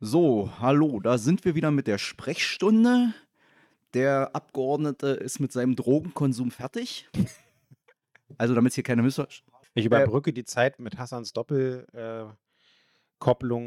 So, hallo, da sind wir wieder mit der Sprechstunde. Der Abgeordnete ist mit seinem Drogenkonsum fertig. Also, damit es hier keine Missverständnisse. Ich überbrücke die Zeit mit Hassans Doppelkopplung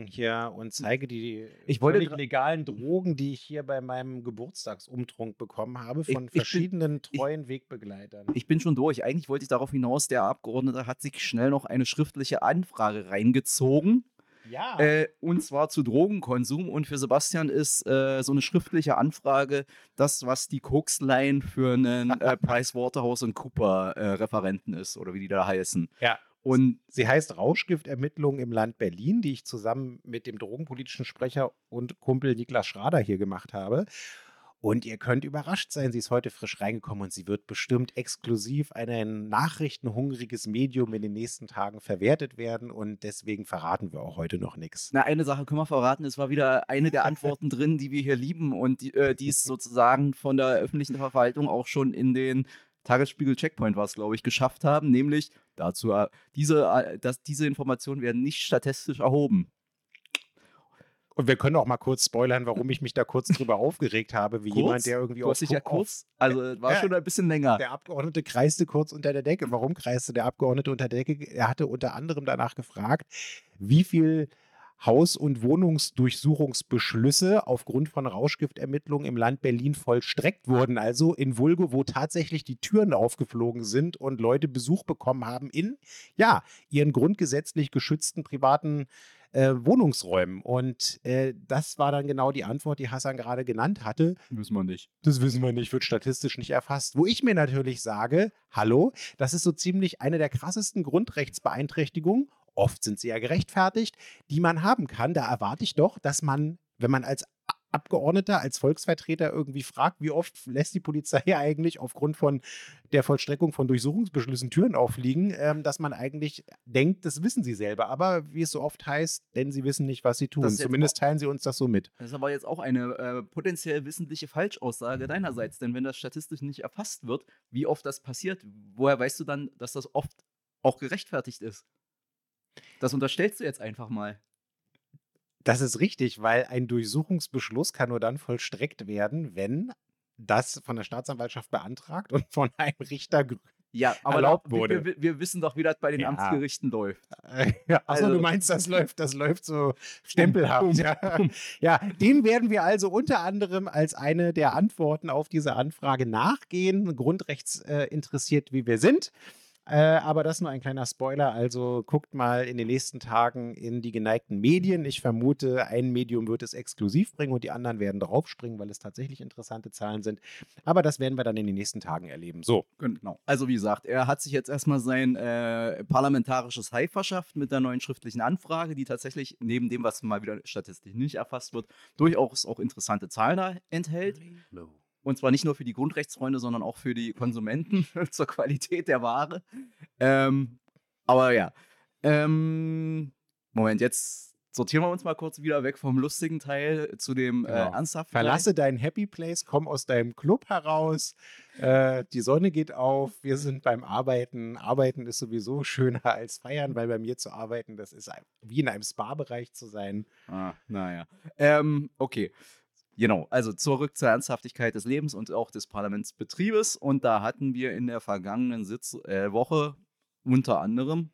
hier und zeige die Ich wollte legalen Drogen, die ich hier bei meinem Geburtstagsumtrunk bekommen habe, Ich- von ich bin- verschiedenen treuen Wegbegleitern. Ich bin schon durch. Eigentlich wollte ich darauf hinaus, der Abgeordnete hat sich schnell noch eine schriftliche Anfrage reingezogen. Ja, Äh, und zwar zu Drogenkonsum. Und für Sebastian ist äh, so eine schriftliche Anfrage das, was die Koksline für einen äh, Pricewaterhouse und Cooper äh, Referenten ist oder wie die da heißen. ja. Und Sie heißt Rauschgiftermittlungen im Land Berlin, die ich zusammen mit dem drogenpolitischen Sprecher und Kumpel Niklas Schrader hier gemacht habe. Und ihr könnt überrascht sein, sie ist heute frisch reingekommen und sie wird bestimmt exklusiv ein nachrichtenhungriges Medium in den nächsten Tagen verwertet werden. Und deswegen verraten wir auch heute noch nichts. na, eine Sache können wir verraten, es war wieder eine der Antworten drin, die wir hier lieben und die, äh, die es sozusagen von der öffentlichen Verwaltung auch schon in den Tagesspiegel Checkpoint war es, glaube ich, geschafft haben, nämlich dazu, äh, diese, äh, dass diese Informationen werden nicht statistisch erhoben. Und wir können auch mal kurz spoilern, warum ich mich da kurz drüber aufgeregt habe, wie Kurz? jemand, der irgendwie Du hast dich ja kurz, also es war Ja. schon ein bisschen länger. Der Abgeordnete kreiste kurz unter der Decke. Warum kreiste der Abgeordnete unter der Decke? Er hatte unter anderem danach gefragt, wie viel Haus- und Wohnungsdurchsuchungsbeschlüsse aufgrund von Rauschgiftermittlungen im Land Berlin vollstreckt wurden. Also in Vulgo, wo tatsächlich die Türen aufgeflogen sind und Leute Besuch bekommen haben in, ja, ihren grundgesetzlich geschützten privaten äh, Wohnungsräumen. Und äh, das war dann genau die Antwort, die Hassan gerade genannt hatte. Wissen wir nicht. Das wissen wir nicht, wird statistisch nicht erfasst. Wo ich mir natürlich sage, hallo, das ist so ziemlich eine der krassesten Grundrechtsbeeinträchtigungen, oft sind sie ja gerechtfertigt, die man haben kann. Da erwarte ich doch, dass man, wenn man als Abgeordneter, als Volksvertreter irgendwie fragt, wie oft lässt die Polizei eigentlich aufgrund von der Vollstreckung von Durchsuchungsbeschlüssen Türen auffliegen, ähm, dass man eigentlich denkt, das wissen sie selber. Aber wie es so oft heißt, denn sie wissen nicht, was sie tun. Zumindest teilen sie uns das so mit. Das ist aber jetzt auch eine äh, potenziell wissentliche Falschaussage deinerseits, denn wenn das statistisch nicht erfasst wird, wie oft das passiert, woher weißt du dann, dass das oft auch gerechtfertigt ist? Das unterstellst du jetzt einfach mal. Das ist richtig, weil ein Durchsuchungsbeschluss kann nur dann vollstreckt werden, wenn das von der Staatsanwaltschaft beantragt und von einem Richter. Ja, aber Erlaubt wurde. Wir, wir, wissen doch, wie das bei den Ja. Amtsgerichten läuft. Ja, achso, Also- du meinst, das läuft, das läuft so stempelhaft. Ja. ja, dem werden wir also unter anderem als eine der Antworten auf diese Anfrage nachgehen, grundrechtsinteressiert äh, wie wir sind. Äh, aber das nur ein kleiner Spoiler. Also guckt mal in den nächsten Tagen in die geneigten Medien. Ich vermute, ein Medium wird es exklusiv bringen und die anderen werden draufspringen, weil es tatsächlich interessante Zahlen sind. Aber das werden wir dann in den nächsten Tagen erleben. So, Genau. Also wie gesagt, er hat sich jetzt erstmal sein äh, parlamentarisches High verschafft mit der neuen schriftlichen Anfrage, die tatsächlich neben dem, was mal wieder statistisch nicht erfasst wird, durchaus auch interessante Zahlen da enthält. Und zwar nicht nur für die Grundrechtsfreunde, sondern auch für die Konsumenten zur Qualität der Ware. Ähm, aber ja. Ähm, Moment, jetzt sortieren wir uns mal kurz wieder weg vom lustigen Teil zu dem äh, Genau. ernsthaften. Verlasse dein Happy Place, komm aus deinem Club heraus. Äh, die Sonne geht auf. Wir sind beim Arbeiten. Arbeiten ist sowieso schöner als feiern, weil bei mir zu arbeiten, das ist wie in einem Spa-Bereich zu sein. Ah, naja. Ähm, okay. Genau, also zurück zur Ernsthaftigkeit des Lebens und auch des Parlamentsbetriebes. Und da hatten wir in der vergangenen Sitz äh, Woche unter anderem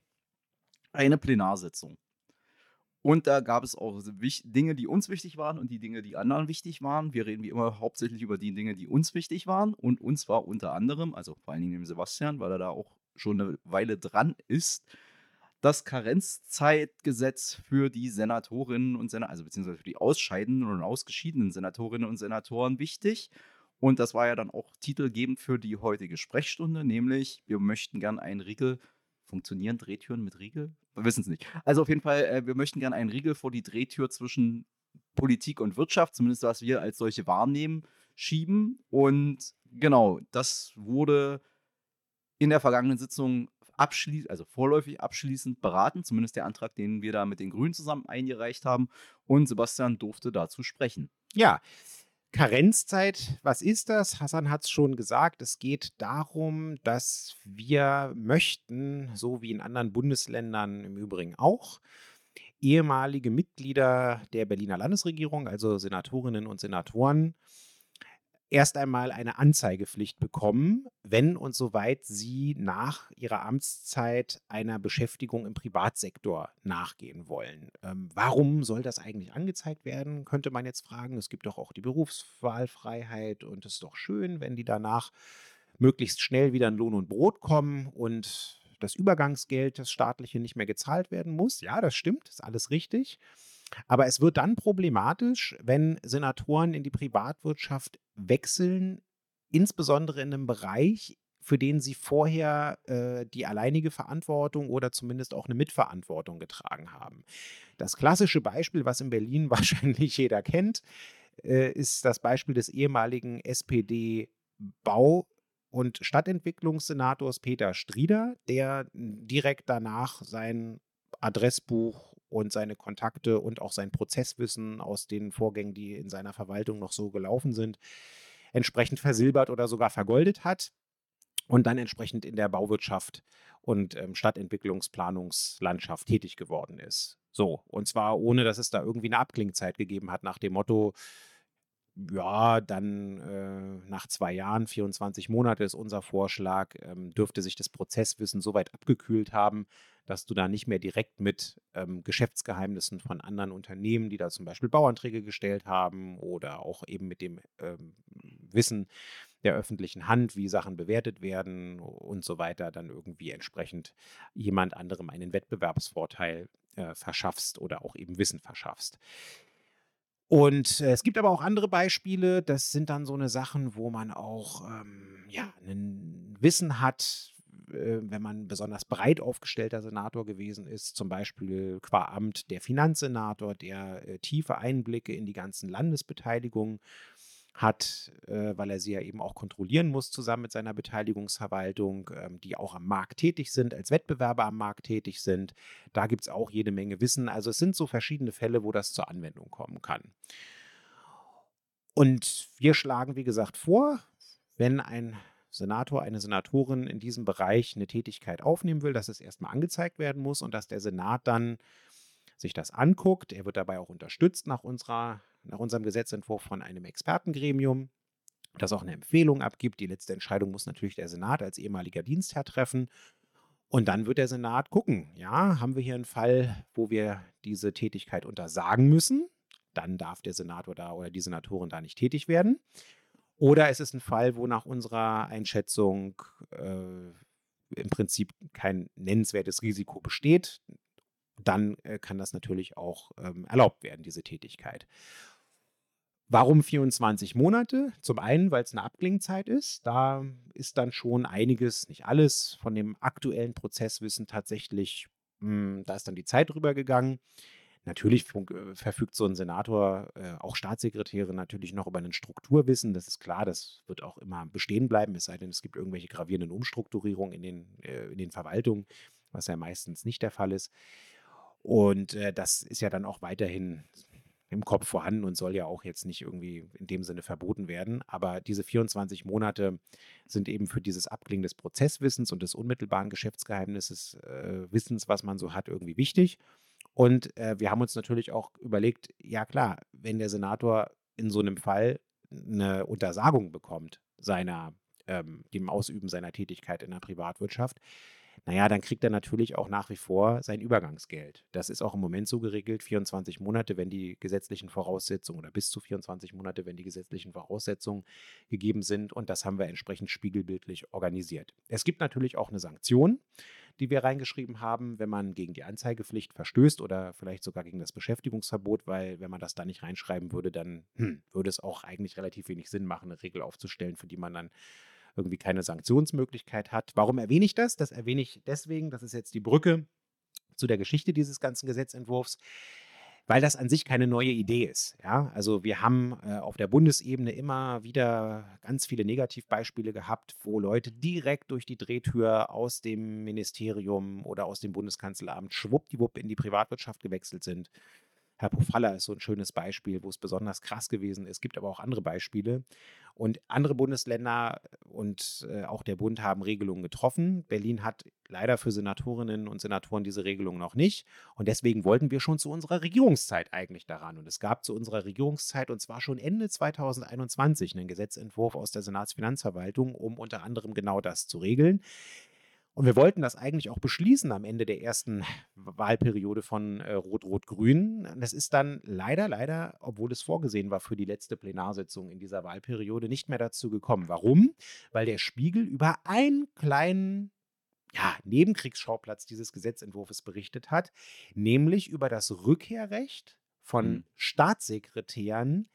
eine Plenarsitzung. Und da gab es auch Dinge, die uns wichtig waren und die Dinge, die anderen wichtig waren. Wir reden wie immer hauptsächlich über die Dinge, die uns wichtig waren. Und uns war unter anderem, also vor allen Dingen dem Sebastian, weil er da auch schon eine Weile dran ist, das Karenzzeitgesetz für die Senatorinnen und Senatoren, also beziehungsweise für die ausscheidenden und ausgeschiedenen Senatorinnen und Senatoren wichtig. Und das war ja dann auch titelgebend für die heutige Sprechstunde, nämlich wir möchten gern einen Riegel, funktionieren Drehtüren mit Riegel? Wir wissen es nicht. Also auf jeden Fall, äh, wir möchten gern einen Riegel vor die Drehtür zwischen Politik und Wirtschaft, zumindest was wir als solche wahrnehmen, schieben. Und genau, das wurde in der vergangenen Sitzung abschließend, also vorläufig abschließend beraten, zumindest der Antrag, den wir da mit den Grünen zusammen eingereicht haben. Und Sebastian durfte dazu sprechen. Ja, Karenzzeit, was ist das? Hassan hat es schon gesagt. Es geht darum, dass wir möchten, so wie in anderen Bundesländern im Übrigen auch, ehemalige Mitglieder der Berliner Landesregierung, also Senatorinnen und Senatoren, erst einmal eine Anzeigepflicht bekommen, wenn und soweit sie nach ihrer Amtszeit einer Beschäftigung im Privatsektor nachgehen wollen. Ähm, warum soll das eigentlich angezeigt werden, könnte man jetzt fragen. Es gibt doch auch die Berufswahlfreiheit und es ist doch schön, wenn die danach möglichst schnell wieder in Lohn und Brot kommen und das Übergangsgeld, das staatliche, nicht mehr gezahlt werden muss. Ja, das stimmt, ist alles richtig. Aber es wird dann problematisch, wenn Senatoren in die Privatwirtschaft wechseln, insbesondere in einem Bereich, für den sie vorher äh, die alleinige Verantwortung oder zumindest auch eine Mitverantwortung getragen haben. Das klassische Beispiel, was in Berlin wahrscheinlich jeder kennt, äh, ist das Beispiel des ehemaligen SPD-Bau- und Stadtentwicklungssenators Peter Strieder, der direkt danach sein Adressbuch und seine Kontakte und auch sein Prozesswissen aus den Vorgängen, die in seiner Verwaltung noch so gelaufen sind, entsprechend versilbert oder sogar vergoldet hat und dann entsprechend in der Bauwirtschaft und ähm, Stadtentwicklungsplanungslandschaft tätig geworden ist. So, und zwar ohne, dass es da irgendwie eine Abklingzeit gegeben hat nach dem Motto, ja, dann äh, nach zwei Jahren, 24 Monate ist unser Vorschlag, ähm, dürfte sich das Prozesswissen so weit abgekühlt haben, dass du da nicht mehr direkt mit ähm, Geschäftsgeheimnissen von anderen Unternehmen, die da zum Beispiel Bauanträge gestellt haben oder auch eben mit dem ähm, Wissen der öffentlichen Hand, wie Sachen bewertet werden und so weiter, dann irgendwie entsprechend jemand anderem einen Wettbewerbsvorteil äh, verschaffst oder auch eben Wissen verschaffst. Und äh, es gibt aber auch andere Beispiele, das sind dann so eine Sachen, wo man auch ähm, ja, ein Wissen hat, äh, wenn man besonders breit aufgestellter Senator gewesen ist, zum Beispiel qua Amt der Finanzsenator, der äh, tiefe Einblicke in die ganzen Landesbeteiligungen hat, äh, weil er sie ja eben auch kontrollieren muss zusammen mit seiner Beteiligungsverwaltung, ähm, die auch am Markt tätig sind, als Wettbewerber am Markt tätig sind. Da gibt es auch jede Menge Wissen. Also es sind so verschiedene Fälle, wo das zur Anwendung kommen kann. Und wir schlagen, wie gesagt, vor, wenn ein Senator, eine Senatorin in diesem Bereich eine Tätigkeit aufnehmen will, dass es erstmal angezeigt werden muss und dass der Senat dann sich das anguckt. Er wird dabei auch unterstützt nach, unserer, nach unserem Gesetzentwurf von einem Expertengremium, das auch eine Empfehlung abgibt. Die letzte Entscheidung muss natürlich der Senat als ehemaliger Dienstherr treffen. Und dann wird der Senat gucken, ja, haben wir hier einen Fall, wo wir diese Tätigkeit untersagen müssen? Dann darf der Senator da oder die Senatorin da nicht tätig werden. Oder es ist ein Fall, wo nach unserer Einschätzung äh, im Prinzip kein nennenswertes Risiko besteht. Dann äh, kann das natürlich auch ähm, erlaubt werden, diese Tätigkeit. Warum 24 Monate? Zum einen, weil es eine Abklingzeit ist. Da ist dann schon einiges, nicht alles, von dem aktuellen Prozesswissen tatsächlich, mh, hm, da ist dann die Zeit drüber gegangen. Natürlich äh, verfügt so ein Senator, äh, auch Staatssekretäre natürlich noch über ein Strukturwissen. Das ist klar, das wird auch immer bestehen bleiben, es sei denn, es gibt irgendwelche gravierenden Umstrukturierungen in den, äh, in den Verwaltungen, was ja meistens nicht der Fall ist. Und äh, das ist ja dann auch weiterhin im Kopf vorhanden und soll ja auch jetzt nicht irgendwie in dem Sinne verboten werden. Aber diese 24 Monate sind eben für dieses Abklingen des Prozesswissens und des unmittelbaren Geschäftsgeheimnisses, äh, Wissens, was man so hat, irgendwie wichtig. Und äh, wir haben uns natürlich auch überlegt, ja klar, wenn der Senator in so einem Fall eine Untersagung bekommt seiner, ähm, dem Ausüben seiner Tätigkeit in der Privatwirtschaft, naja, dann kriegt er natürlich auch nach wie vor sein Übergangsgeld. Das ist auch im Moment so geregelt, 24 Monate, wenn die gesetzlichen Voraussetzungen oder bis zu 24 Monate, wenn die gesetzlichen Voraussetzungen gegeben sind. Und das haben wir entsprechend spiegelbildlich organisiert. Es gibt natürlich auch eine Sanktion die wir reingeschrieben haben, wenn man gegen die Anzeigepflicht verstößt oder vielleicht sogar gegen das Beschäftigungsverbot, weil wenn man das da nicht reinschreiben würde, dann hm, würde es auch eigentlich relativ wenig Sinn machen, eine Regel aufzustellen, für die man dann irgendwie keine Sanktionsmöglichkeit hat. Warum erwähne ich das? Das erwähne ich deswegen, das ist jetzt die Brücke zu der Geschichte dieses ganzen Gesetzentwurfs weil das an sich keine neue Idee ist. Ja? Also wir haben äh, auf der Bundesebene immer wieder ganz viele Negativbeispiele gehabt, wo Leute direkt durch die Drehtür aus dem Ministerium oder aus dem Bundeskanzleramt schwuppdiwupp in die Privatwirtschaft gewechselt sind. Herr Pofalla ist so ein schönes Beispiel, wo es besonders krass gewesen ist. Es gibt aber auch andere Beispiele. Und andere Bundesländer und äh, auch der Bund haben Regelungen getroffen. Berlin hat leider für Senatorinnen und Senatoren diese Regelung noch nicht. Und deswegen wollten wir schon zu unserer Regierungszeit eigentlich daran. Und es gab zu unserer Regierungszeit, und zwar schon Ende 2021, einen Gesetzentwurf aus der Senatsfinanzverwaltung, um unter anderem genau das zu regeln. Und wir wollten das eigentlich auch beschließen am Ende der ersten Wahlperiode von äh, Rot-Rot-Grün. Das ist dann leider, leider, obwohl es vorgesehen war für die letzte Plenarsitzung in dieser Wahlperiode, nicht mehr dazu gekommen. Warum? Weil der Spiegel über einen kleinen ja, Nebenkriegsschauplatz dieses Gesetzentwurfs berichtet hat, nämlich über das Rückkehrrecht von mhm. Staatssekretären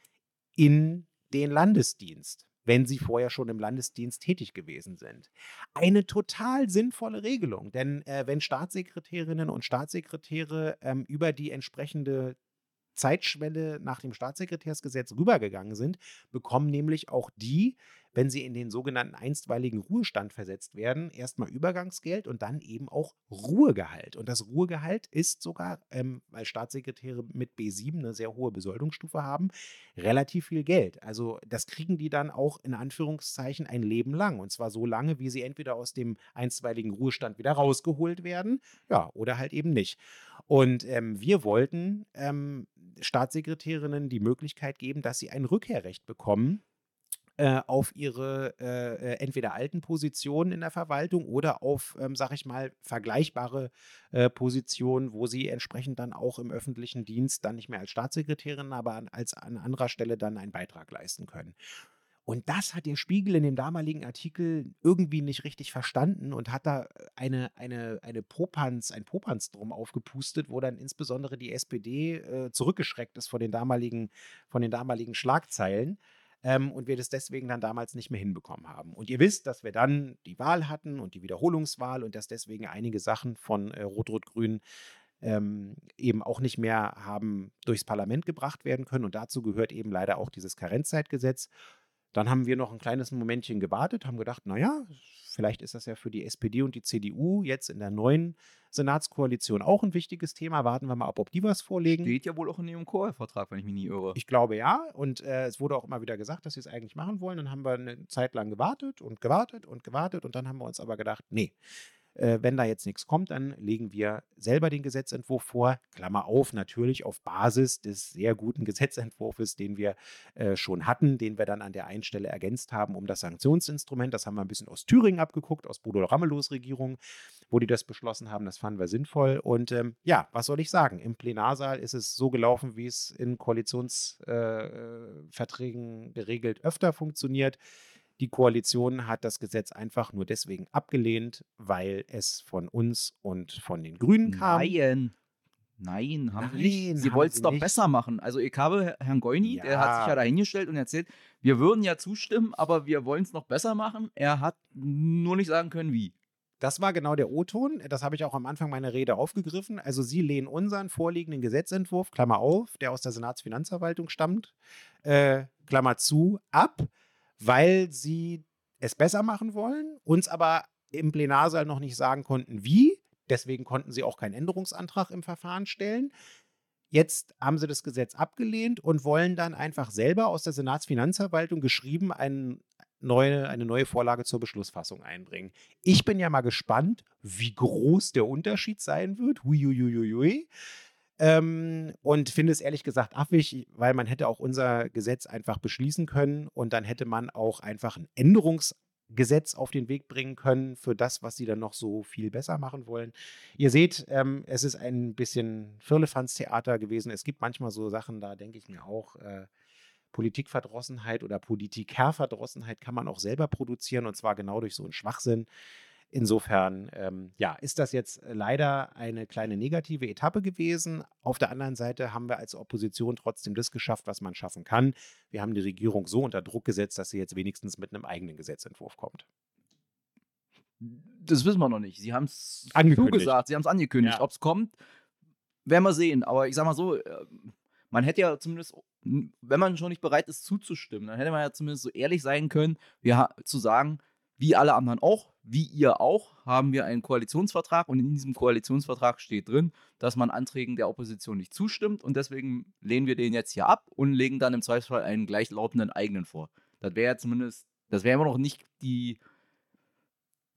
in den Landesdienst wenn sie vorher schon im Landesdienst tätig gewesen sind. Eine total sinnvolle Regelung, denn äh, wenn Staatssekretärinnen und Staatssekretäre ähm, über die entsprechende Zeitschwelle nach dem Staatssekretärsgesetz rübergegangen sind, bekommen nämlich auch die wenn sie in den sogenannten einstweiligen Ruhestand versetzt werden, erstmal Übergangsgeld und dann eben auch Ruhegehalt. Und das Ruhegehalt ist sogar, ähm, weil Staatssekretäre mit B7 eine sehr hohe Besoldungsstufe haben, relativ viel Geld. Also das kriegen die dann auch in Anführungszeichen ein Leben lang. Und zwar so lange, wie sie entweder aus dem einstweiligen Ruhestand wieder rausgeholt werden, ja, oder halt eben nicht. Und ähm, wir wollten ähm, Staatssekretärinnen die Möglichkeit geben, dass sie ein Rückkehrrecht bekommen äh, auf ihre äh, äh, entweder alten Positionen in der Verwaltung oder auf, ähm, sag ich mal, vergleichbare äh, Positionen, wo sie entsprechend dann auch im öffentlichen Dienst dann nicht mehr als Staatssekretärin, aber an, als an anderer Stelle dann einen Beitrag leisten können. Und das hat der Spiegel in dem damaligen Artikel irgendwie nicht richtig verstanden und hat da eine, eine, eine Popanz, ein Popanz drum aufgepustet, wo dann insbesondere die SPD äh, zurückgeschreckt ist vor den damaligen, von den damaligen Schlagzeilen ähm, und wir das deswegen dann damals nicht mehr hinbekommen haben. Und ihr wisst, dass wir dann die Wahl hatten und die Wiederholungswahl und dass deswegen einige Sachen von äh, Rot-Rot-Grün ähm, eben auch nicht mehr haben durchs Parlament gebracht werden können. Und dazu gehört eben leider auch dieses Karenzzeitgesetz. Dann haben wir noch ein kleines Momentchen gewartet, haben gedacht, naja, vielleicht ist das ja für die SPD und die CDU jetzt in der neuen Senatskoalition auch ein wichtiges Thema. Warten wir mal ab, ob die was vorlegen. Steht ja wohl auch in ihrem Chorvertrag, wenn ich mich nie irre. Ich glaube ja. Und äh, es wurde auch immer wieder gesagt, dass sie es eigentlich machen wollen. Dann haben wir eine Zeit lang gewartet und gewartet und gewartet. Und dann haben wir uns aber gedacht, nee, äh, wenn da jetzt nichts kommt, dann legen wir selber den Gesetzentwurf vor. Klammer auf, natürlich auf Basis des sehr guten Gesetzentwurfs, den wir äh, schon hatten, den wir dann an der einen Stelle ergänzt haben um das Sanktionsinstrument. Das haben wir ein bisschen aus Thüringen abgeguckt, aus Bodo Ramelows Regierung, wo die das beschlossen haben. Das fanden wir sinnvoll. Und ähm, ja, was soll ich sagen? Im Plenarsaal ist es so gelaufen, wie es in Koalitionsverträgen äh, geregelt öfter funktioniert. Die Koalition hat das Gesetz einfach nur deswegen abgelehnt, weil es von uns und von den Grünen kam. Nein. Nein, haben Nein, sie nicht. Sie wollten es doch nicht. besser machen. Also ich habe Herrn Goini, ja. der hat sich ja dahingestellt und erzählt, wir würden ja zustimmen, aber wir wollen es noch besser machen. Er hat nur nicht sagen können, wie. Das war genau der O-Ton. Das habe ich auch am Anfang meiner Rede aufgegriffen. Also Sie lehnen unseren vorliegenden Gesetzentwurf, Klammer auf, der aus der Senatsfinanzverwaltung stammt, äh, Klammer zu, ab weil sie es besser machen wollen, uns aber im Plenarsaal noch nicht sagen konnten, wie. Deswegen konnten sie auch keinen Änderungsantrag im Verfahren stellen. Jetzt haben sie das Gesetz abgelehnt und wollen dann einfach selber aus der Senatsfinanzverwaltung geschrieben einen neue, eine neue Vorlage zur Beschlussfassung einbringen. Ich bin ja mal gespannt, wie groß der Unterschied sein wird. Huiuiuiui. Ähm, und finde es ehrlich gesagt affig, weil man hätte auch unser Gesetz einfach beschließen können und dann hätte man auch einfach ein Änderungsgesetz auf den Weg bringen können für das, was sie dann noch so viel besser machen wollen. Ihr seht, ähm, es ist ein bisschen Firlefanz-Theater gewesen. Es gibt manchmal so Sachen, da denke ich mir auch, äh, Politikverdrossenheit oder Politikerverdrossenheit kann man auch selber produzieren und zwar genau durch so einen Schwachsinn. Insofern, ähm, ja, ist das jetzt äh, leider eine kleine negative Etappe gewesen. Auf der anderen Seite haben wir als Opposition trotzdem das geschafft, was man schaffen kann. Wir haben die Regierung so unter Druck gesetzt, dass sie jetzt wenigstens mit einem eigenen Gesetzentwurf kommt. Das wissen wir noch nicht. Sie haben es zugesagt, Sie haben es angekündigt. Ja. Ob es kommt, werden wir sehen. Aber ich sag mal so, äh, man hätte ja zumindest, wenn man schon nicht bereit ist zuzustimmen, dann hätte man ja zumindest so ehrlich sein können, ja, zu sagen, wie alle anderen auch, wie ihr auch, haben wir einen Koalitionsvertrag und in diesem Koalitionsvertrag steht drin, dass man Anträgen der Opposition nicht zustimmt und deswegen lehnen wir den jetzt hier ab und legen dann im Zweifelsfall einen gleichlautenden eigenen vor. Das wäre ja zumindest, das wäre immer noch nicht die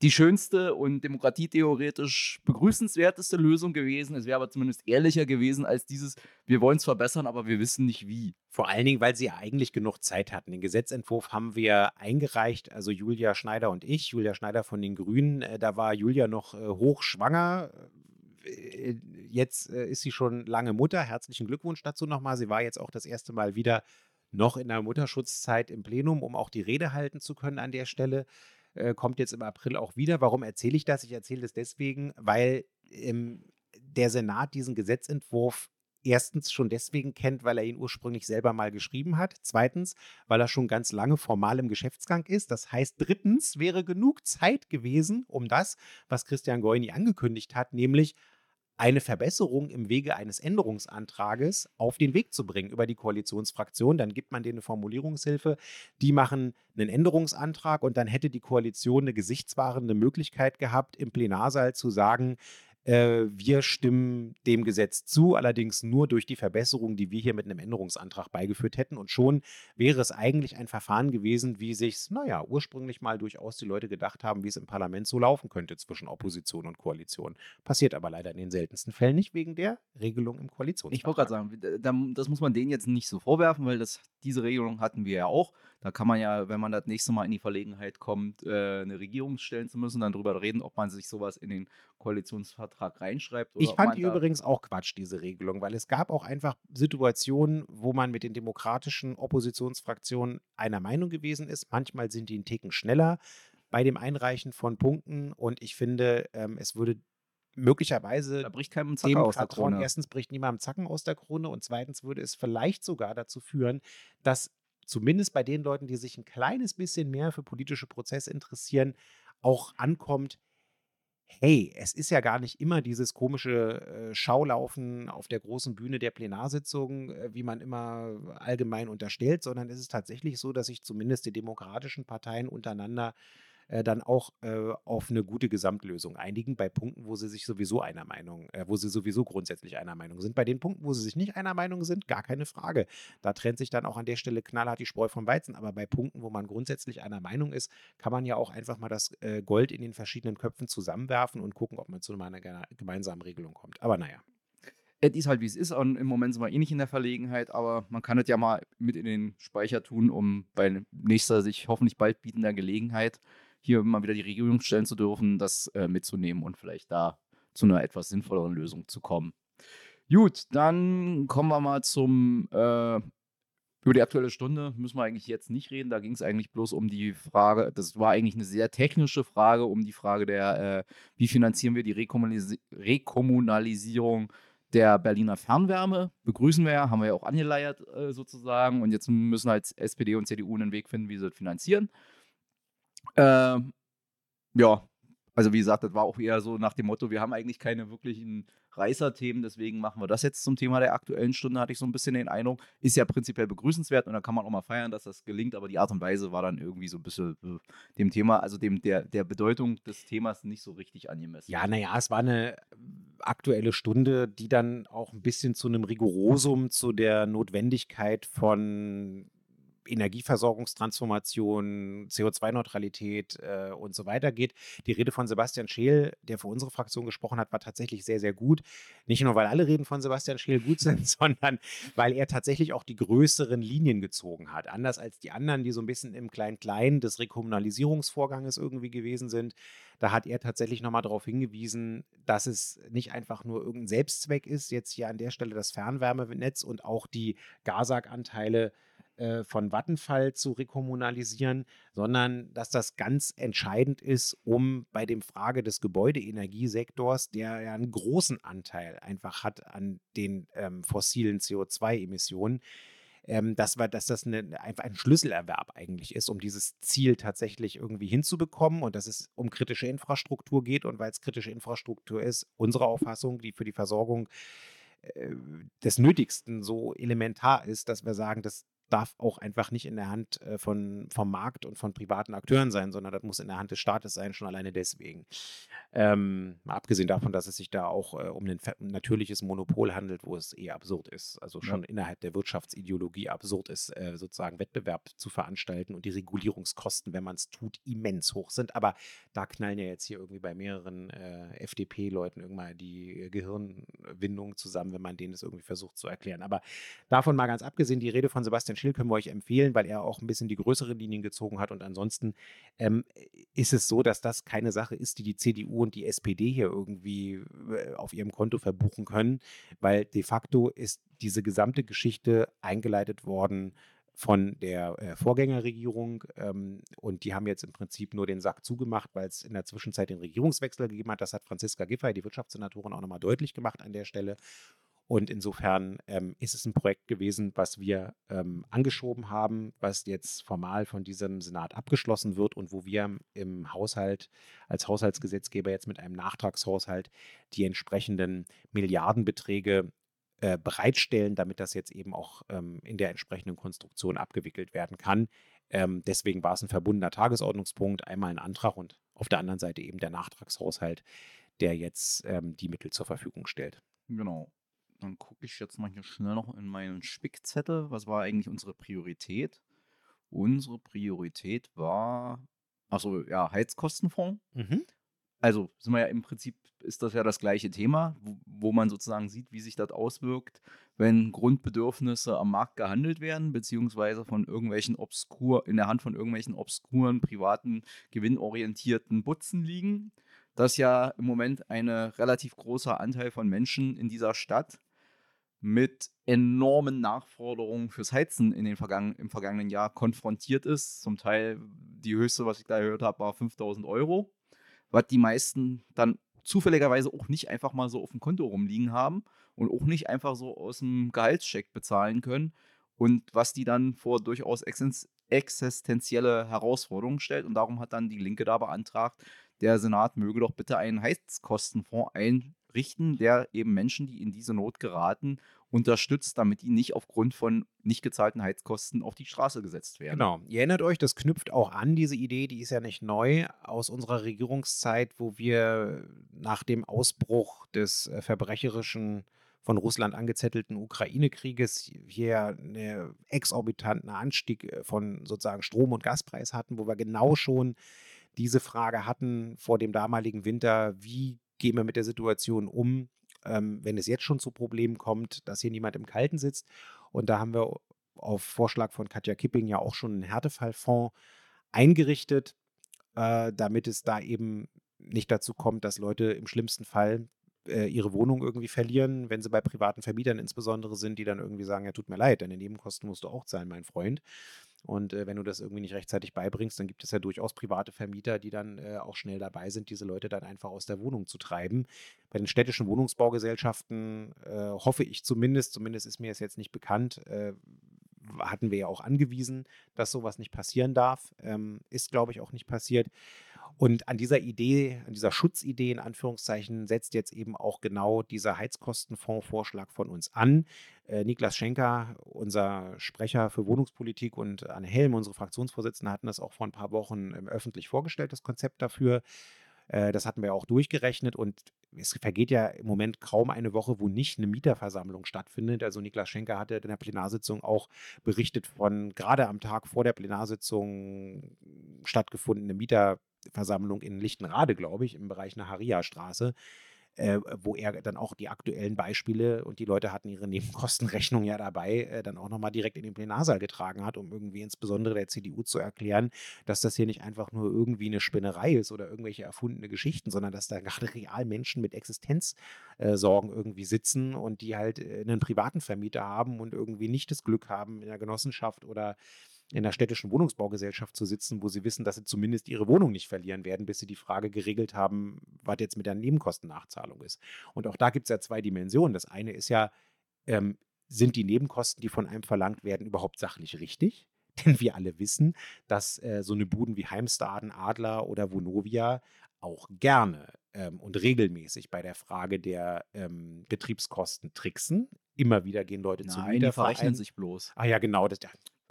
die schönste und demokratietheoretisch begrüßenswerteste Lösung gewesen. Es wäre aber zumindest ehrlicher gewesen als dieses, wir wollen es verbessern, aber wir wissen nicht wie. Vor allen Dingen, weil sie eigentlich genug Zeit hatten. Den Gesetzentwurf haben wir eingereicht, also Julia Schneider und ich, Julia Schneider von den Grünen. Äh, da war Julia noch äh, hochschwanger. Äh, jetzt ist sie schon lange Mutter. Herzlichen Glückwunsch dazu nochmal. Sie war jetzt auch das erste Mal wieder noch in der Mutterschutzzeit im Plenum, um auch die Rede halten zu können an der Stelle äh, kommt jetzt im April auch wieder. Warum erzähle ich das? Ich erzähle das deswegen, weil ähm, der Senat diesen Gesetzentwurf erstens schon deswegen kennt, weil er ihn ursprünglich selber mal geschrieben hat. Zweitens, weil er schon ganz lange formal im Geschäftsgang ist. Das heißt, drittens wäre genug Zeit gewesen, um das, was Christian Goini angekündigt hat, nämlich eine Verbesserung im Wege eines Änderungsantrages auf den Weg zu bringen über die Koalitionsfraktion. Dann gibt man denen eine Formulierungshilfe. Die machen einen Änderungsantrag und dann hätte die Koalition eine gesichtswahrende Möglichkeit gehabt, im Plenarsaal zu sagen, wir stimmen dem Gesetz zu, allerdings nur durch die Verbesserung, die wir hier mit einem Änderungsantrag beigeführt hätten. Und schon wäre es eigentlich ein Verfahren gewesen, wie sich naja, ursprünglich mal durchaus die Leute gedacht haben, wie es im Parlament so laufen könnte zwischen Opposition und Koalition. Passiert aber leider in den seltensten Fällen nicht wegen der Regelung im Koalitionsvertrag. Ich wollte gerade sagen, das muss man denen jetzt nicht so vorwerfen, weil das, diese Regelung hatten wir ja auch. Da kann man ja, wenn man das nächste Mal in die Verlegenheit kommt, äh, eine Regierung stellen zu müssen, dann darüber reden, ob man sich sowas in den Koalitionsvertrag reinschreibt. ich fand die übrigens auch Quatsch, diese Regelung, weil es gab auch einfach Situationen, wo man mit den demokratischen Oppositionsfraktionen einer Meinung gewesen ist. Manchmal sind die einen Ticken schneller bei dem Einreichen von Punkten und ich finde, ähm, es würde möglicherweise da bricht keinem Zacken aus der Krone. Erstens bricht niemandem Zacken aus der Krone und zweitens würde es vielleicht sogar dazu führen, dass zumindest bei den Leuten, die sich ein kleines bisschen mehr für politische Prozesse interessieren, auch ankommt, hey, es ist ja gar nicht immer dieses komische äh, Schaulaufen auf der großen Bühne der Plenarsitzung, äh, wie man immer allgemein unterstellt, sondern es ist tatsächlich so, dass sich zumindest die demokratischen Parteien untereinander äh, dann auch äh, auf eine gute Gesamtlösung einigen bei Punkten, wo sie sich sowieso einer Meinung, äh, wo sie sowieso grundsätzlich einer Meinung sind. Bei den Punkten, wo sie sich nicht einer Meinung sind, gar keine Frage. Da trennt sich dann auch an der Stelle knallhart die Spreu vom Weizen. Aber bei Punkten, wo man grundsätzlich einer Meinung ist, kann man ja auch einfach mal das äh, Gold in den verschiedenen Köpfen zusammenwerfen und gucken, ob man zu einer gemeinsamen Regelung kommt. Aber naja. Es ist halt wie es ist und im Moment sind wir eh nicht in der Verlegenheit, aber man kann es ja mal mit in den Speicher tun, um bei nächster sich hoffentlich bald bietender Gelegenheit hier mal wieder die Regierung stellen zu dürfen, das äh, mitzunehmen und vielleicht da zu einer etwas sinnvolleren Lösung zu kommen. Gut, dann kommen wir mal zum äh, über die aktuelle Stunde müssen wir eigentlich jetzt nicht reden. Da ging es eigentlich bloß um die Frage, das war eigentlich eine sehr technische Frage, um die Frage der, äh, wie finanzieren wir die Rekommunalis Rekommunalisierung der Berliner Fernwärme. Begrüßen wir ja, haben wir ja auch angeleiert äh, sozusagen. Und jetzt müssen halt SPD und CDU einen Weg finden, wie sie das finanzieren. Äh, ja, also wie gesagt, das war auch eher so nach dem Motto, wir haben eigentlich keine wirklichen Reißerthemen, deswegen machen wir das jetzt zum Thema der aktuellen Stunde, hatte ich so ein bisschen den Eindruck. Ist ja prinzipiell begrüßenswert und da kann man auch mal feiern, dass das gelingt, aber die Art und Weise war dann irgendwie so ein bisschen äh, dem Thema, also dem der, der Bedeutung des Themas nicht so richtig angemessen. Ja, naja, es war eine aktuelle Stunde, die dann auch ein bisschen zu einem Rigorosum zu der Notwendigkeit von Energieversorgungstransformation, CO2-Neutralität äh, und so weiter geht. Die Rede von Sebastian Scheel, der für unsere Fraktion gesprochen hat, war tatsächlich sehr, sehr gut. Nicht nur, weil alle Reden von Sebastian Scheel gut sind, sondern weil er tatsächlich auch die größeren Linien gezogen hat. Anders als die anderen, die so ein bisschen im Klein-Klein des Rekommunalisierungsvorganges irgendwie gewesen sind. Da hat er tatsächlich nochmal darauf hingewiesen, dass es nicht einfach nur irgendein Selbstzweck ist, jetzt hier an der Stelle das Fernwärmenetz und auch die Gasag-Anteile äh, von Vattenfall zu rekommunalisieren, sondern dass das ganz entscheidend ist, um bei dem Frage des Gebäudeenergiesektors, der ja einen großen Anteil einfach hat an den ähm, fossilen CO2-Emissionen, ähm, dass, wir, dass das eine, einfach ein Schlüsselerwerb eigentlich ist, um dieses Ziel tatsächlich irgendwie hinzubekommen und dass es um kritische Infrastruktur geht. Und weil es kritische Infrastruktur ist, unsere Auffassung, die für die Versorgung äh, des Nötigsten so elementar ist, dass wir sagen, dass darf auch einfach nicht in der Hand äh, von, vom Markt und von privaten Akteuren sein, sondern das muss in der Hand des Staates sein, schon alleine deswegen. Ähm, abgesehen davon, dass es sich da auch äh, um ein natürliches Monopol handelt, wo es eher absurd ist, also schon ja. innerhalb der Wirtschaftsideologie absurd ist, äh, sozusagen Wettbewerb zu veranstalten und die Regulierungskosten, wenn man es tut, immens hoch sind. Aber da knallen ja jetzt hier irgendwie bei mehreren äh, FDP-Leuten irgendwann die Gehirnwindungen zusammen, wenn man denen das irgendwie versucht zu erklären. Aber davon mal ganz abgesehen, die Rede von Sebastian Schill können wir euch empfehlen, weil er auch ein bisschen die größere Linien gezogen hat. Und ansonsten ähm, ist es so, dass das keine Sache ist, die die CDU und die SPD hier irgendwie äh, auf ihrem Konto verbuchen können, weil de facto ist diese gesamte Geschichte eingeleitet worden von der äh, Vorgängerregierung ähm, und die haben jetzt im Prinzip nur den Sack zugemacht, weil es in der Zwischenzeit den Regierungswechsel gegeben hat. Das hat Franziska Giffey, die Wirtschaftssenatorin, auch nochmal deutlich gemacht an der Stelle. Und insofern ähm, ist es ein Projekt gewesen, was wir ähm, angeschoben haben, was jetzt formal von diesem Senat abgeschlossen wird und wo wir im Haushalt als Haushaltsgesetzgeber jetzt mit einem Nachtragshaushalt die entsprechenden Milliardenbeträge äh, bereitstellen, damit das jetzt eben auch ähm, in der entsprechenden Konstruktion abgewickelt werden kann. Ähm, deswegen war es ein verbundener Tagesordnungspunkt, einmal ein Antrag und auf der anderen Seite eben der Nachtragshaushalt, der jetzt ähm, die Mittel zur Verfügung stellt. Genau. Dann gucke ich jetzt mal hier schnell noch in meinen Spickzettel. Was war eigentlich unsere Priorität? Unsere Priorität war, achso, ja, Heizkostenfonds. Mhm. Also sind wir ja im Prinzip, ist das ja das gleiche Thema, wo, wo man sozusagen sieht, wie sich das auswirkt, wenn Grundbedürfnisse am Markt gehandelt werden, beziehungsweise von irgendwelchen obskur, in der Hand von irgendwelchen obskuren, privaten, gewinnorientierten Butzen liegen dass ja im Moment ein relativ großer Anteil von Menschen in dieser Stadt mit enormen Nachforderungen fürs Heizen in den vergangen, im vergangenen Jahr konfrontiert ist. Zum Teil die höchste, was ich da gehört habe, war 5000 Euro, was die meisten dann zufälligerweise auch nicht einfach mal so auf dem Konto rumliegen haben und auch nicht einfach so aus dem Gehaltscheck bezahlen können und was die dann vor durchaus existenzielle Herausforderungen stellt. Und darum hat dann die Linke da beantragt, der Senat möge doch bitte einen Heizkostenfonds einrichten, der eben Menschen, die in diese Not geraten, unterstützt, damit die nicht aufgrund von nicht gezahlten Heizkosten auf die Straße gesetzt werden. Genau. Ihr erinnert euch, das knüpft auch an, diese Idee, die ist ja nicht neu aus unserer Regierungszeit, wo wir nach dem Ausbruch des äh, verbrecherischen von Russland angezettelten Ukraine-Krieges hier einen exorbitanten Anstieg äh, von sozusagen Strom- und Gaspreis hatten, wo wir genau schon diese Frage hatten vor dem damaligen Winter, wie gehen wir mit der Situation um, ähm, wenn es jetzt schon zu Problemen kommt, dass hier niemand im Kalten sitzt. Und da haben wir auf Vorschlag von Katja Kipping ja auch schon einen Härtefallfonds eingerichtet, äh, damit es da eben nicht dazu kommt, dass Leute im schlimmsten Fall äh, ihre Wohnung irgendwie verlieren, wenn sie bei privaten Vermietern insbesondere sind, die dann irgendwie sagen, ja, tut mir leid, deine Nebenkosten musst du auch zahlen, mein Freund. Und äh, wenn du das irgendwie nicht rechtzeitig beibringst, dann gibt es ja durchaus private Vermieter, die dann äh, auch schnell dabei sind, diese Leute dann einfach aus der Wohnung zu treiben. Bei den städtischen Wohnungsbaugesellschaften äh, hoffe ich zumindest, zumindest ist mir es jetzt nicht bekannt, äh, hatten wir ja auch angewiesen, dass sowas nicht passieren darf. Ähm, ist, glaube ich, auch nicht passiert. Und an dieser Idee, an dieser Schutzidee in Anführungszeichen, setzt jetzt eben auch genau dieser Heizkostenfonds-Vorschlag von uns an. Äh, Niklas Schenker, unser Sprecher für Wohnungspolitik und Anne Helm, unsere Fraktionsvorsitzende, hatten das auch vor ein paar Wochen ähm, öffentlich vorgestellt, das Konzept dafür. Äh, das hatten wir auch durchgerechnet und es vergeht ja im Moment kaum eine Woche, wo nicht eine Mieterversammlung stattfindet. Also Niklas Schenker hatte in der Plenarsitzung auch berichtet von gerade am Tag vor der Plenarsitzung stattgefundene Mieterversammlung in Lichtenrade, glaube ich, im Bereich einer Haria-Straße äh, wo er dann auch die aktuellen Beispiele und die Leute hatten ihre Nebenkostenrechnung ja dabei, äh, dann auch nochmal direkt in den Plenarsaal getragen hat, um irgendwie insbesondere der CDU zu erklären, dass das hier nicht einfach nur irgendwie eine Spinnerei ist oder irgendwelche erfundene Geschichten, sondern dass da gerade real Menschen mit Existenzsorgen äh, irgendwie sitzen und die halt äh, einen privaten Vermieter haben und irgendwie nicht das Glück haben, in der Genossenschaft oder in der städtischen Wohnungsbaugesellschaft zu sitzen, wo sie wissen, dass sie zumindest ihre Wohnung nicht verlieren werden, bis sie die Frage geregelt haben, was jetzt mit der Nebenkostennachzahlung ist. Und auch da gibt es ja zwei Dimensionen. Das eine ist ja, ähm, sind die Nebenkosten, die von einem verlangt werden, überhaupt sachlich richtig? Denn wir alle wissen, dass äh, so eine Buden wie Heimstaden, Adler oder Vonovia auch gerne ähm, und regelmäßig bei der Frage der ähm, Betriebskosten tricksen. Immer wieder gehen Leute Nein, zu Nein, die verrechnen sich bloß. Ah ja, genau. Das,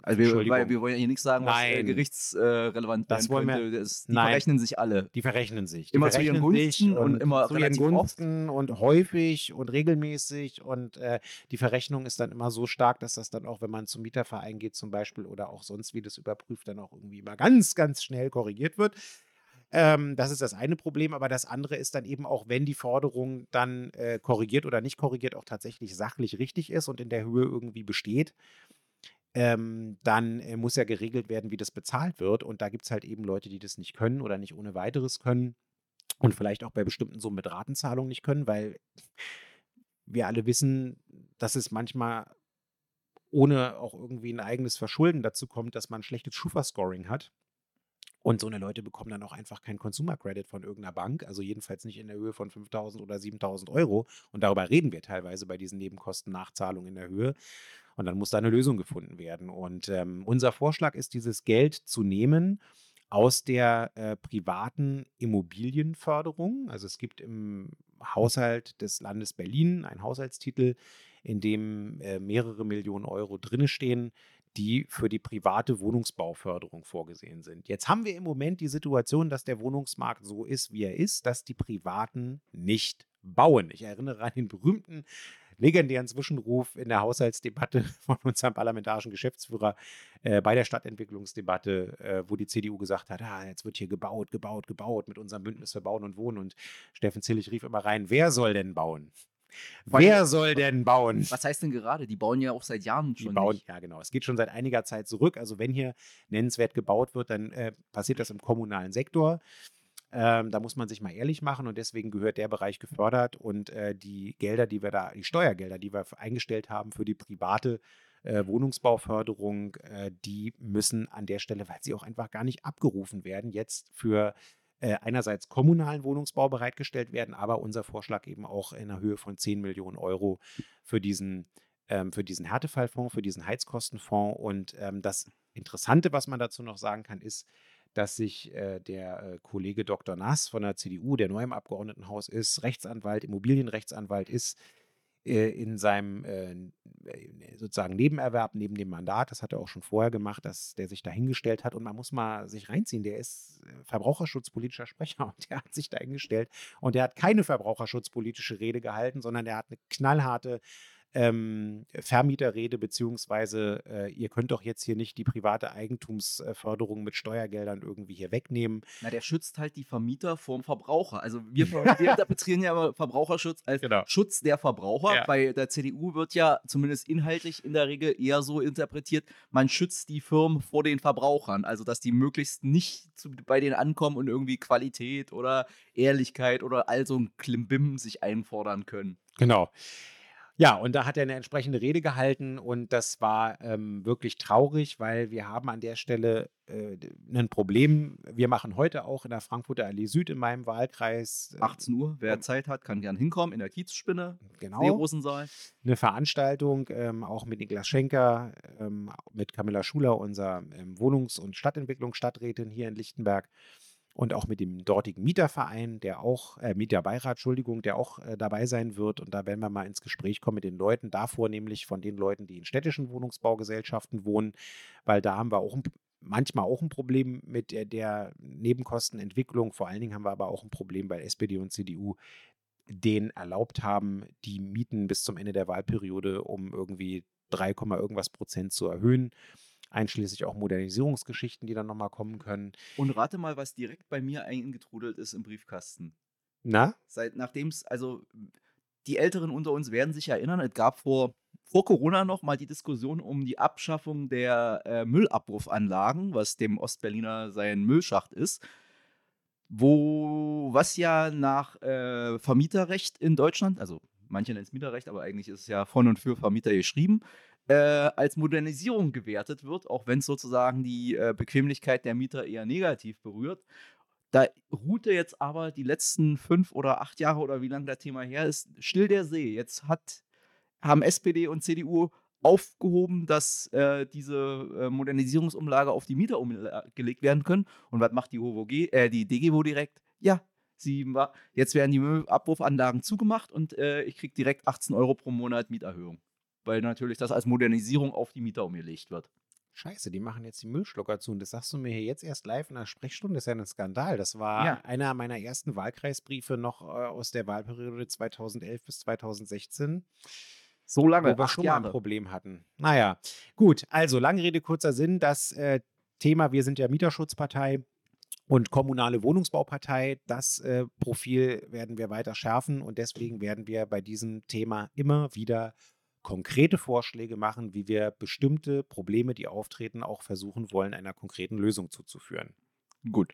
Also wir, weil wir wollen ja hier nichts sagen, was äh, Nein. gerichtsrelevant Das werden wollen wir-. Das, die Nein. verrechnen sich alle. Die verrechnen sich. Die Immer zu ihren verrechnen Gunsten und immer zu ihren relativ oft. Gunsten und häufig und regelmäßig. Und äh, die Verrechnung ist dann immer so stark, dass das dann auch, wenn man zum Mieterverein geht zum Beispiel oder auch sonst wie das überprüft, dann auch irgendwie immer ganz, ganz schnell korrigiert wird. Ähm, das ist das eine Problem, aber das andere ist dann eben auch, wenn die Forderung dann äh, korrigiert oder nicht korrigiert auch tatsächlich sachlich richtig ist und in der Höhe irgendwie besteht, ähm, dann äh, muss ja geregelt werden, wie das bezahlt wird. Und da gibt es halt eben Leute, die das nicht können oder nicht ohne weiteres können und vielleicht auch bei bestimmten Summen mit Ratenzahlung nicht können, weil wir alle wissen, dass es manchmal ohne auch irgendwie ein eigenes Verschulden dazu kommt, dass man ein schlechtes Schufa-Scoring hat. Und so eine Leute bekommen dann auch einfach keinen Consumer Credit von irgendeiner Bank, also jedenfalls nicht in der Höhe von 5.000 oder 7.000 Euro. Und darüber reden wir teilweise bei diesen Nebenkosten-Nachzahlungen in der Höhe. Und dann muss da eine Lösung gefunden werden. Und ähm, unser Vorschlag ist, dieses Geld zu nehmen aus der äh, privaten Immobilienförderung. Also es gibt im Haushalt des Landes Berlin einen Haushaltstitel, in dem äh, mehrere Millionen Euro drinne stehen, die für die private Wohnungsbauförderung vorgesehen sind. Jetzt haben wir im Moment die Situation, dass der Wohnungsmarkt so ist, wie er ist, dass die Privaten nicht bauen. Ich erinnere an den berühmten legendären Zwischenruf in der Haushaltsdebatte von unserem parlamentarischen Geschäftsführer äh, bei der Stadtentwicklungsdebatte, äh, wo die CDU gesagt hat, ah, jetzt wird hier gebaut, gebaut, gebaut mit unserem Bündnis für Bauen und Wohnen. Und Steffen Zillig rief immer rein, wer soll denn bauen? Wer soll denn bauen? Was heißt denn gerade? Die bauen ja auch seit Jahren Die schon. bauen, nicht. ja genau. Es geht schon seit einiger Zeit zurück. Also wenn hier nennenswert gebaut wird, dann äh, passiert das im kommunalen Sektor. Ähm, da muss man sich mal ehrlich machen und deswegen gehört der Bereich gefördert und äh, die Gelder, die wir da, die Steuergelder, die wir eingestellt haben für die private äh, Wohnungsbauförderung, äh, die müssen an der Stelle, weil sie auch einfach gar nicht abgerufen werden, jetzt für äh, einerseits kommunalen Wohnungsbau bereitgestellt werden, aber unser Vorschlag eben auch in der Höhe von 10 Millionen Euro für diesen ähm, für diesen Härtefallfonds, für diesen Heizkostenfonds. Und ähm, das Interessante, was man dazu noch sagen kann, ist, dass sich äh, der äh, Kollege Dr. Nass von der CDU, der neu im Abgeordnetenhaus ist, Rechtsanwalt, Immobilienrechtsanwalt ist, äh, in seinem äh, sozusagen Nebenerwerb, neben dem Mandat, das hat er auch schon vorher gemacht, dass der sich dahingestellt hat. Und man muss mal sich reinziehen, der ist äh, verbraucherschutzpolitischer Sprecher und der hat sich dahingestellt und der hat keine verbraucherschutzpolitische Rede gehalten, sondern der hat eine knallharte ähm, Vermieterrede, beziehungsweise äh, ihr könnt doch jetzt hier nicht die private Eigentumsförderung mit Steuergeldern irgendwie hier wegnehmen. Na, der schützt halt die Vermieter vorm Verbraucher. Also wir, wir interpretieren ja immer Verbraucherschutz als Genau. Schutz der Verbraucher. Ja. Bei der CDU wird ja zumindest inhaltlich in der Regel eher so interpretiert, man schützt die Firmen vor den Verbrauchern. Also dass die möglichst nicht zu, bei denen ankommen und irgendwie Qualität oder Ehrlichkeit oder all so ein Klimbim sich einfordern können. Genau. Ja, und da hat er eine entsprechende Rede gehalten und das war ähm, wirklich traurig, weil wir haben an der Stelle äh, ein Problem. Wir machen heute auch in der Frankfurter Allee Süd in meinem Wahlkreis äh, 18 Uhr, wer Zeit hat, kann gern hinkommen in der Kiezspinne, genau Seerosensaal. eine Veranstaltung, ähm, auch mit Niklas Schenker, ähm, mit Camilla Schuler, unserer ähm, Wohnungs- und Stadtentwicklungsstadträtin hier in Lichtenberg und auch mit dem dortigen Mieterverein, der auch, äh, Mieterbeirat, Entschuldigung, der auch äh, dabei sein wird. Und da werden wir mal ins Gespräch kommen mit den Leuten, davor nämlich von den Leuten, die in städtischen Wohnungsbaugesellschaften wohnen, weil da haben wir auch ein, manchmal auch ein Problem mit der, der Nebenkostenentwicklung. Vor allen Dingen haben wir aber auch ein Problem, weil SPD und CDU denen erlaubt haben, die Mieten bis zum Ende der Wahlperiode um irgendwie 3, Komma irgendwas Prozent zu erhöhen. Einschließlich auch Modernisierungsgeschichten, die dann nochmal kommen können. Und rate mal, was direkt bei mir eingetrudelt ist im Briefkasten. Na? Seit nachdem es, also die Älteren unter uns werden sich erinnern, es gab vor, vor Corona noch mal die Diskussion um die Abschaffung der äh, Müllabwurfanlagen, was dem Ostberliner sein Müllschacht ist. Wo, was ja nach äh, Vermieterrecht in Deutschland, also manche nennen es Mieterrecht, aber eigentlich ist es ja von und für Vermieter geschrieben, äh, als Modernisierung gewertet wird, auch wenn es sozusagen die äh, Bequemlichkeit der Mieter eher negativ berührt. Da ruhte jetzt aber die letzten fünf oder acht Jahre oder wie lange das Thema her ist, still der See. Jetzt hat, haben SPD und CDU aufgehoben, dass äh, diese äh, Modernisierungsumlage auf die Mieter umgelegt werden können. Und was macht die, HOVG, äh, die DGWO direkt? Ja, sie jetzt werden die Müllabwurfanlagen zugemacht und äh, ich kriege direkt 18 Euro pro Monat Mieterhöhung. Weil natürlich das als Modernisierung auf die Mieter umgelegt wird. Scheiße, die machen jetzt die Müllschlucker zu. Und das sagst du mir hier jetzt erst live in der Sprechstunde. Das ist ja ein Skandal. Das war Ja. einer meiner ersten Wahlkreisbriefe noch äh, aus der Wahlperiode 2011 bis 2016. So lange, wo wir schon mal ein Jahre. Problem hatten. Naja, gut. Also, lange Rede, kurzer Sinn. Das äh, Thema, wir sind ja Mieterschutzpartei und kommunale Wohnungsbaupartei. Das äh, Profil werden wir weiter schärfen und deswegen werden wir bei diesem Thema immer wieder konkrete Vorschläge machen, wie wir bestimmte Probleme, die auftreten, auch versuchen wollen, einer konkreten Lösung zuzuführen. Gut.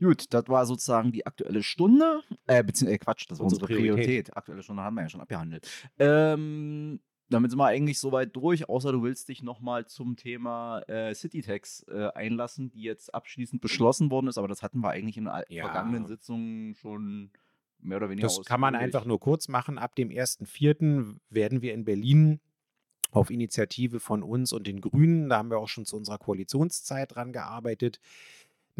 Gut, das war sozusagen die aktuelle Stunde. Äh, beziehungsweise, äh, Quatsch, das war Unsere unsere Priorität. Priorität. Aktuelle Stunde haben wir ja schon abgehandelt. Ähm, damit sind wir eigentlich soweit durch, außer du willst dich nochmal zum Thema äh, Citytax äh, einlassen, die jetzt abschließend beschlossen worden ist, aber das hatten wir eigentlich in Ja. vergangenen Sitzungen schon mehr oder weniger Das kann man einfach nur kurz machen. Ab dem 1.4. werden wir in Berlin auf Initiative von uns und den Grünen, da haben wir auch schon zu unserer Koalitionszeit dran gearbeitet,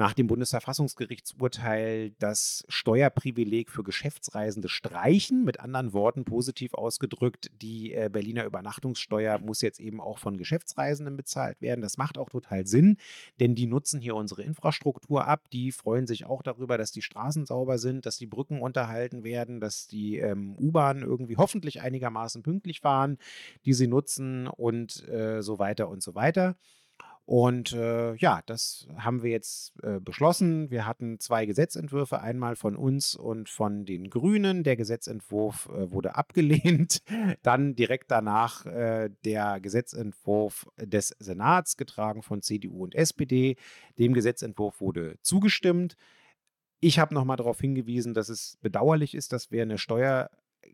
nach dem Bundesverfassungsgerichtsurteil das Steuerprivileg für Geschäftsreisende streichen. Mit anderen Worten positiv ausgedrückt, die äh, Berliner Übernachtungssteuer muss jetzt eben auch von Geschäftsreisenden bezahlt werden. Das macht auch total Sinn, denn die nutzen hier unsere Infrastruktur ab. Die freuen sich auch darüber, dass die Straßen sauber sind, dass die Brücken unterhalten werden, dass die ähm, U-Bahnen irgendwie hoffentlich einigermaßen pünktlich fahren, die sie nutzen und äh, so weiter und so weiter. Und äh, ja, das haben wir jetzt äh, beschlossen. Wir hatten zwei Gesetzentwürfe, einmal von uns und von den Grünen. Der Gesetzentwurf äh, wurde abgelehnt. Dann direkt danach äh, der Gesetzentwurf des Senats, getragen von CDU und SPD. Dem Gesetzentwurf wurde zugestimmt. Ich habe nochmal darauf hingewiesen, dass es bedauerlich ist, dass wir eine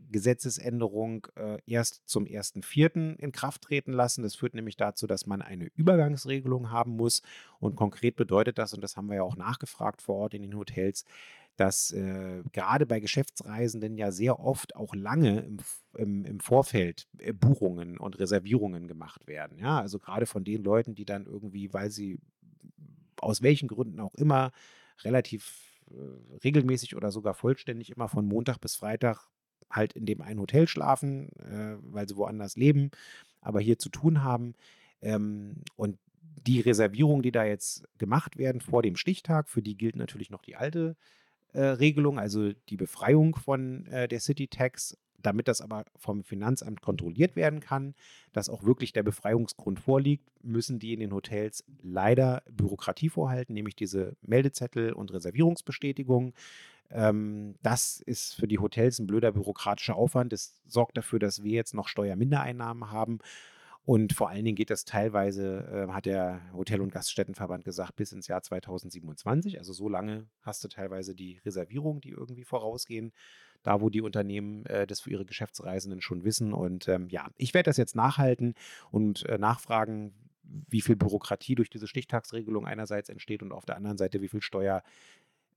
Steuergesetzesänderung äh, erst zum 1.4. in Kraft treten lassen. Das führt nämlich dazu, dass man eine Übergangsregelung haben muss. Und konkret bedeutet das, und das haben wir ja auch nachgefragt vor Ort in den Hotels, dass äh, gerade bei Geschäftsreisenden ja sehr oft auch lange im, im, im Vorfeld äh, Buchungen und Reservierungen gemacht werden. Ja, also gerade von den Leuten, die dann irgendwie, weil sie aus welchen Gründen auch immer relativ äh, regelmäßig oder sogar vollständig immer von Montag bis Freitag halt in dem einen Hotel schlafen, äh, weil sie woanders leben, aber hier zu tun haben. Ähm, und die Reservierungen, die da jetzt gemacht werden vor dem Stichtag, für die gilt natürlich noch die alte äh, Regelung, also die Befreiung von äh, der City Tax. Damit das aber vom Finanzamt kontrolliert werden kann, dass auch wirklich der Befreiungsgrund vorliegt, müssen die in den Hotels leider Bürokratie vorhalten, nämlich diese Meldezettel und Reservierungsbestätigung. Ähm, das ist für die Hotels ein blöder bürokratischer Aufwand. Das sorgt dafür, dass wir jetzt noch Steuermindereinnahmen haben. Und vor allen Dingen geht das teilweise, äh, hat der Hotel- und Gaststättenverband gesagt, bis ins Jahr 2027. Also so lange hast du teilweise die Reservierungen, die irgendwie vorausgehen, da wo die Unternehmen äh, das für ihre Geschäftsreisenden schon wissen. Und ähm, ja, ich werde das jetzt nachhalten und äh, nachfragen, wie viel Bürokratie durch diese Stichtagsregelung einerseits entsteht und auf der anderen Seite, wie viel Steuer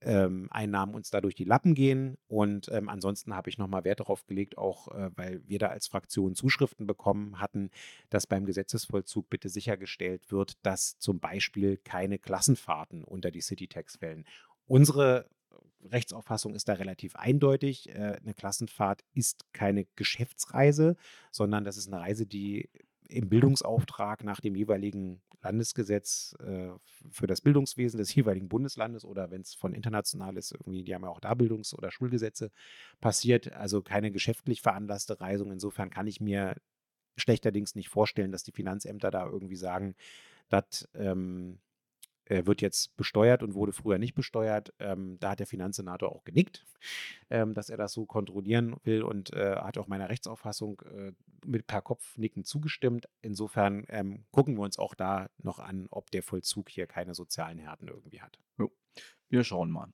ähm, Einnahmen uns da durch die Lappen gehen. Und ähm, ansonsten habe ich nochmal Wert darauf gelegt, auch äh, weil wir da als Fraktion Zuschriften bekommen hatten, dass beim Gesetzesvollzug bitte sichergestellt wird, dass zum Beispiel keine Klassenfahrten unter die City-Tax fällen. Unsere Rechtsauffassung ist da relativ eindeutig. Äh, eine Klassenfahrt ist keine Geschäftsreise, sondern das ist eine Reise, die im Bildungsauftrag nach dem jeweiligen Landesgesetz äh, für das Bildungswesen des jeweiligen Bundeslandes oder wenn es von international ist, irgendwie, die haben ja auch da Bildungs- oder Schulgesetze passiert, also keine geschäftlich veranlasste Reisung. Insofern kann ich mir schlechterdings nicht vorstellen, dass die Finanzämter da irgendwie sagen, das ähm, äh, wird jetzt besteuert und wurde früher nicht besteuert. Ähm, da hat der Finanzsenator auch genickt, ähm, dass er das so kontrollieren will und äh, hat auch meiner Rechtsauffassung äh, mit per Kopfnicken zugestimmt. Insofern ähm, gucken wir uns auch da noch an, ob der Vollzug hier keine sozialen Härten irgendwie hat. Wir schauen mal.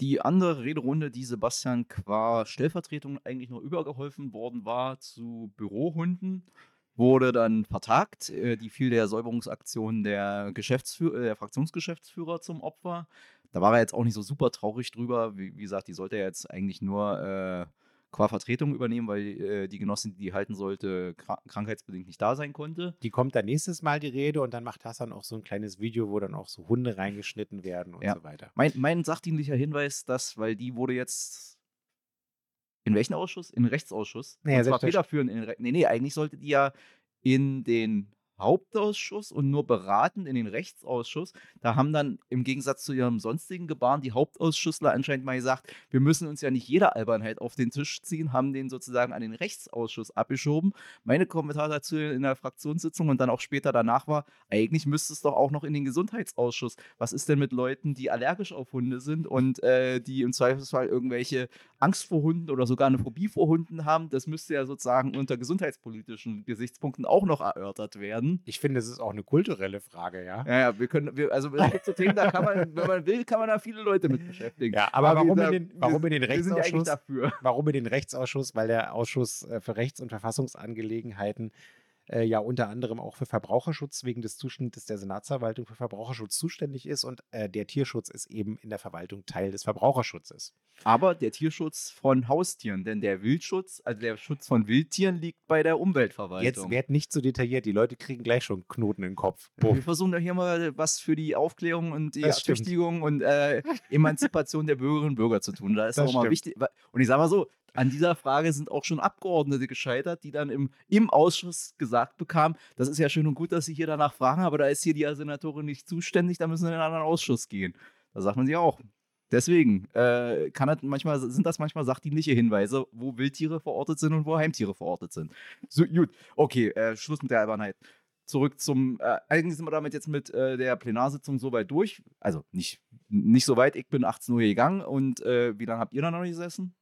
Die andere Rederunde, die Sebastian qua Stellvertretung eigentlich nur übergeholfen worden war zu Bürohunden, wurde dann vertagt. Äh, Die fiel der Säuberungsaktion der, Geschäftsführer, der Fraktionsgeschäftsführer zum Opfer. Da war er jetzt auch nicht so super traurig drüber. Wie, wie gesagt, die sollte er jetzt eigentlich nur äh, qua Vertretung übernehmen, weil äh, die Genossin, die die halten sollte, kra krankheitsbedingt nicht da sein konnte. Die kommt dann nächstes Mal die Rede und dann macht Hassan auch so ein kleines Video, wo dann auch so Hunde reingeschnitten werden und Ja. so weiter. Mein, mein sachdienlicher Hinweis, dass, weil die wurde jetzt. In welchen Ausschuss? In den Rechtsausschuss. Naja, und zwar federführend in den Re Nee, nee, eigentlich sollte die ja in den Hauptausschuss und nur beratend in den Rechtsausschuss. Da haben dann im Gegensatz zu ihrem sonstigen Gebaren die Hauptausschussler anscheinend mal gesagt, wir müssen uns ja nicht jeder Albernheit auf den Tisch ziehen, haben den sozusagen an den Rechtsausschuss abgeschoben. Meine Kommentar dazu in der Fraktionssitzung und dann auch später danach war, eigentlich müsste es doch auch noch in den Gesundheitsausschuss. Was ist denn mit Leuten, die allergisch auf Hunde sind und äh, die im Zweifelsfall irgendwelche Angst vor Hunden oder sogar eine Phobie vor Hunden haben? Das müsste ja sozusagen unter gesundheitspolitischen Gesichtspunkten auch noch erörtert werden. Ich finde, es ist auch eine kulturelle Frage, ja. Ja, ja, wir können, wir, also es gibt so Themen, da kann man, wenn man will, kann man da viele Leute mit beschäftigen. Ja, aber, warum, wir- in den, warum in den wir sind ja eigentlich Rechtsausschuss? dafür. Warum in den Rechtsausschuss? Weil der Ausschuss äh, für Rechts- und Verfassungsangelegenheiten äh, ja unter anderem auch für Verbraucherschutz wegen des Zuschnittes der Senatsverwaltung für Verbraucherschutz zuständig ist und äh, der Tierschutz ist eben in der Verwaltung Teil des Verbraucherschutzes. Aber der Tierschutz von Haustieren, denn der Wildschutz, also der Schutz von Wildtieren liegt bei der Umweltverwaltung. Jetzt werd nicht so detailliert, die Leute kriegen gleich schon Knoten im Kopf. wir Buff. versuchen doch hier mal was für die Aufklärung und die Das stimmt. Ertüchtigung und äh, Emanzipation der Bürgerinnen und Bürger zu tun. Da ist Das auch mal stimmt. wichtig. Und ich sage mal so, an dieser Frage sind auch schon Abgeordnete gescheitert, die dann im, im Ausschuss gesagt bekamen, das ist ja schön und gut, dass Sie hier danach fragen, aber da ist hier die Senatorin nicht zuständig, da müssen wir in einen anderen Ausschuss gehen. Da sagt man sich auch. Deswegen äh, das manchmal, sind das manchmal sachdienliche Hinweise, wo Wildtiere verortet sind und wo Heimtiere verortet sind. So, gut, okay, äh, Schluss mit der Albernheit. Zurück zum, äh, eigentlich sind wir damit jetzt mit äh, der Plenarsitzung soweit durch. Also nicht, nicht so weit, ich bin 18 Uhr gegangen und äh, wie lange habt ihr da noch gesessen?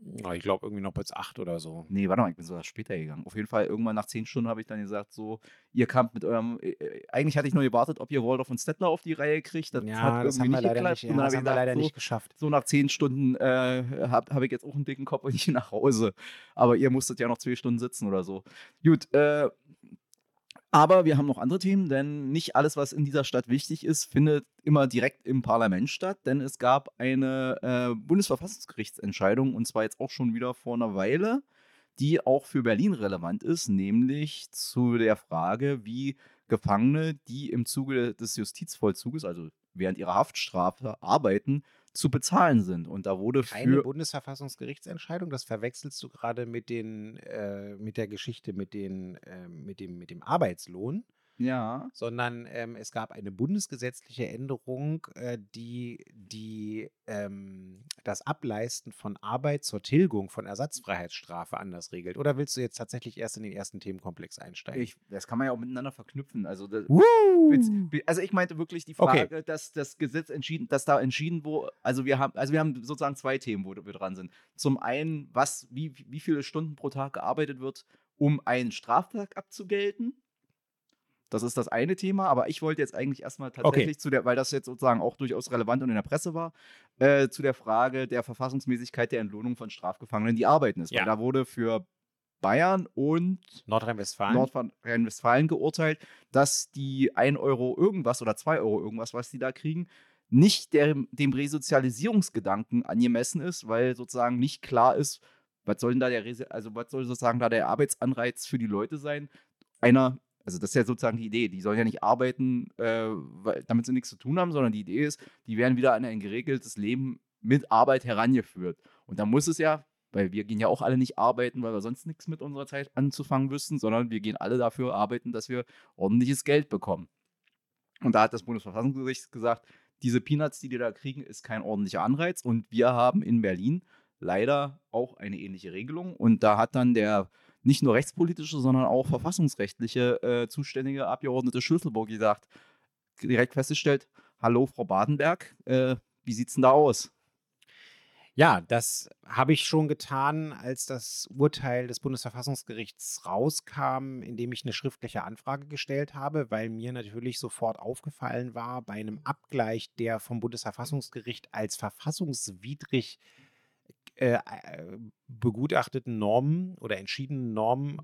Ja, ich glaube irgendwie noch bis acht oder so. Nee, warte mal, ich bin sogar später gegangen. Auf jeden Fall, irgendwann nach 10 Stunden habe ich dann gesagt, so, ihr kamt mit eurem, äh, äh, eigentlich hatte ich nur gewartet, ob ihr Waldorf und Stettler auf die Reihe kriegt. Das ja, hat das irgendwie haben wir leider geklappt. nicht, Und ja, das habe haben ich wir leider so, nicht geschafft. so nach zehn Stunden äh, habe hab ich jetzt auch einen dicken Kopf und ich gehe nach Hause. Aber ihr musstet ja noch zwei Stunden sitzen oder so. Gut, äh, aber wir haben noch andere Themen, denn nicht alles, was in dieser Stadt wichtig ist, findet immer direkt im Parlament statt, denn es gab eine äh, Bundesverfassungsgerichtsentscheidung und zwar jetzt auch schon wieder vor einer Weile, die auch für Berlin relevant ist, nämlich zu der Frage, wie Gefangene, die im Zuge des Justizvollzuges, also während ihrer Haftstrafe arbeiten, zu bezahlen sind. Und da wurde Keine für Bundesverfassungsgerichtsentscheidung, das verwechselst du gerade mit den äh, mit der Geschichte mit den äh, mit dem mit dem Arbeitslohn, ja, sondern ähm, es gab eine bundesgesetzliche Änderung, äh, die die ähm, das Ableisten von Arbeit zur Tilgung von Ersatzfreiheitsstrafe anders regelt. Oder willst du jetzt tatsächlich erst in den ersten Themenkomplex einsteigen? ich, das kann man ja auch miteinander verknüpfen. Also das! Also ich meinte wirklich die Okay. Frage, dass das Gesetz entschieden, dass da entschieden wo, also wir haben, also wir haben sozusagen zwei Themen, wo wir dran sind. Zum einen, was, wie, wie viele Stunden pro Tag gearbeitet wird, um einen Straftag abzugelten. Das ist das eine Thema, aber ich wollte jetzt eigentlich erstmal tatsächlich zu der, weil das jetzt sozusagen auch durchaus relevant und in der Presse war, äh, zu der Frage der Verfassungsmäßigkeit der Entlohnung von Strafgefangenen, die arbeiten ist. Ja. Weil da wurde für Bayern und Nordrhein-Westfalen. Nordrhein-Westfalen geurteilt, dass die 1 Euro irgendwas oder 2 Euro irgendwas, was die da kriegen, nicht der, dem Resozialisierungsgedanken angemessen ist, weil sozusagen nicht klar ist, was soll denn da der, also was soll sozusagen da der Arbeitsanreiz für die Leute sein? Einer, also das ist ja sozusagen die Idee, die sollen ja nicht arbeiten, äh, weil, damit sie nichts zu tun haben, sondern die Idee ist, die werden wieder an ein geregeltes Leben mit Arbeit herangeführt. Und da muss es ja, weil wir gehen ja auch alle nicht arbeiten, weil wir sonst nichts mit unserer Zeit anzufangen wüssten, sondern wir gehen alle dafür arbeiten, dass wir ordentliches Geld bekommen. Und da hat das Bundesverfassungsgericht gesagt, diese Peanuts, die die da kriegen, ist kein ordentlicher Anreiz. Und wir haben in Berlin leider auch eine ähnliche Regelung. Und da hat dann der nicht nur rechtspolitische, sondern auch verfassungsrechtliche äh, zuständige Abgeordnete Schlüsselburg gesagt, direkt festgestellt, hallo Frau Badenberg, äh, wie sieht's denn da aus? Ja, das habe ich schon getan, als das Urteil des Bundesverfassungsgerichts rauskam, indem ich eine schriftliche Anfrage gestellt habe, weil mir natürlich sofort aufgefallen war, bei einem Abgleich der vom Bundesverfassungsgericht als verfassungswidrig äh, äh, begutachteten Normen oder entschiedenen Normen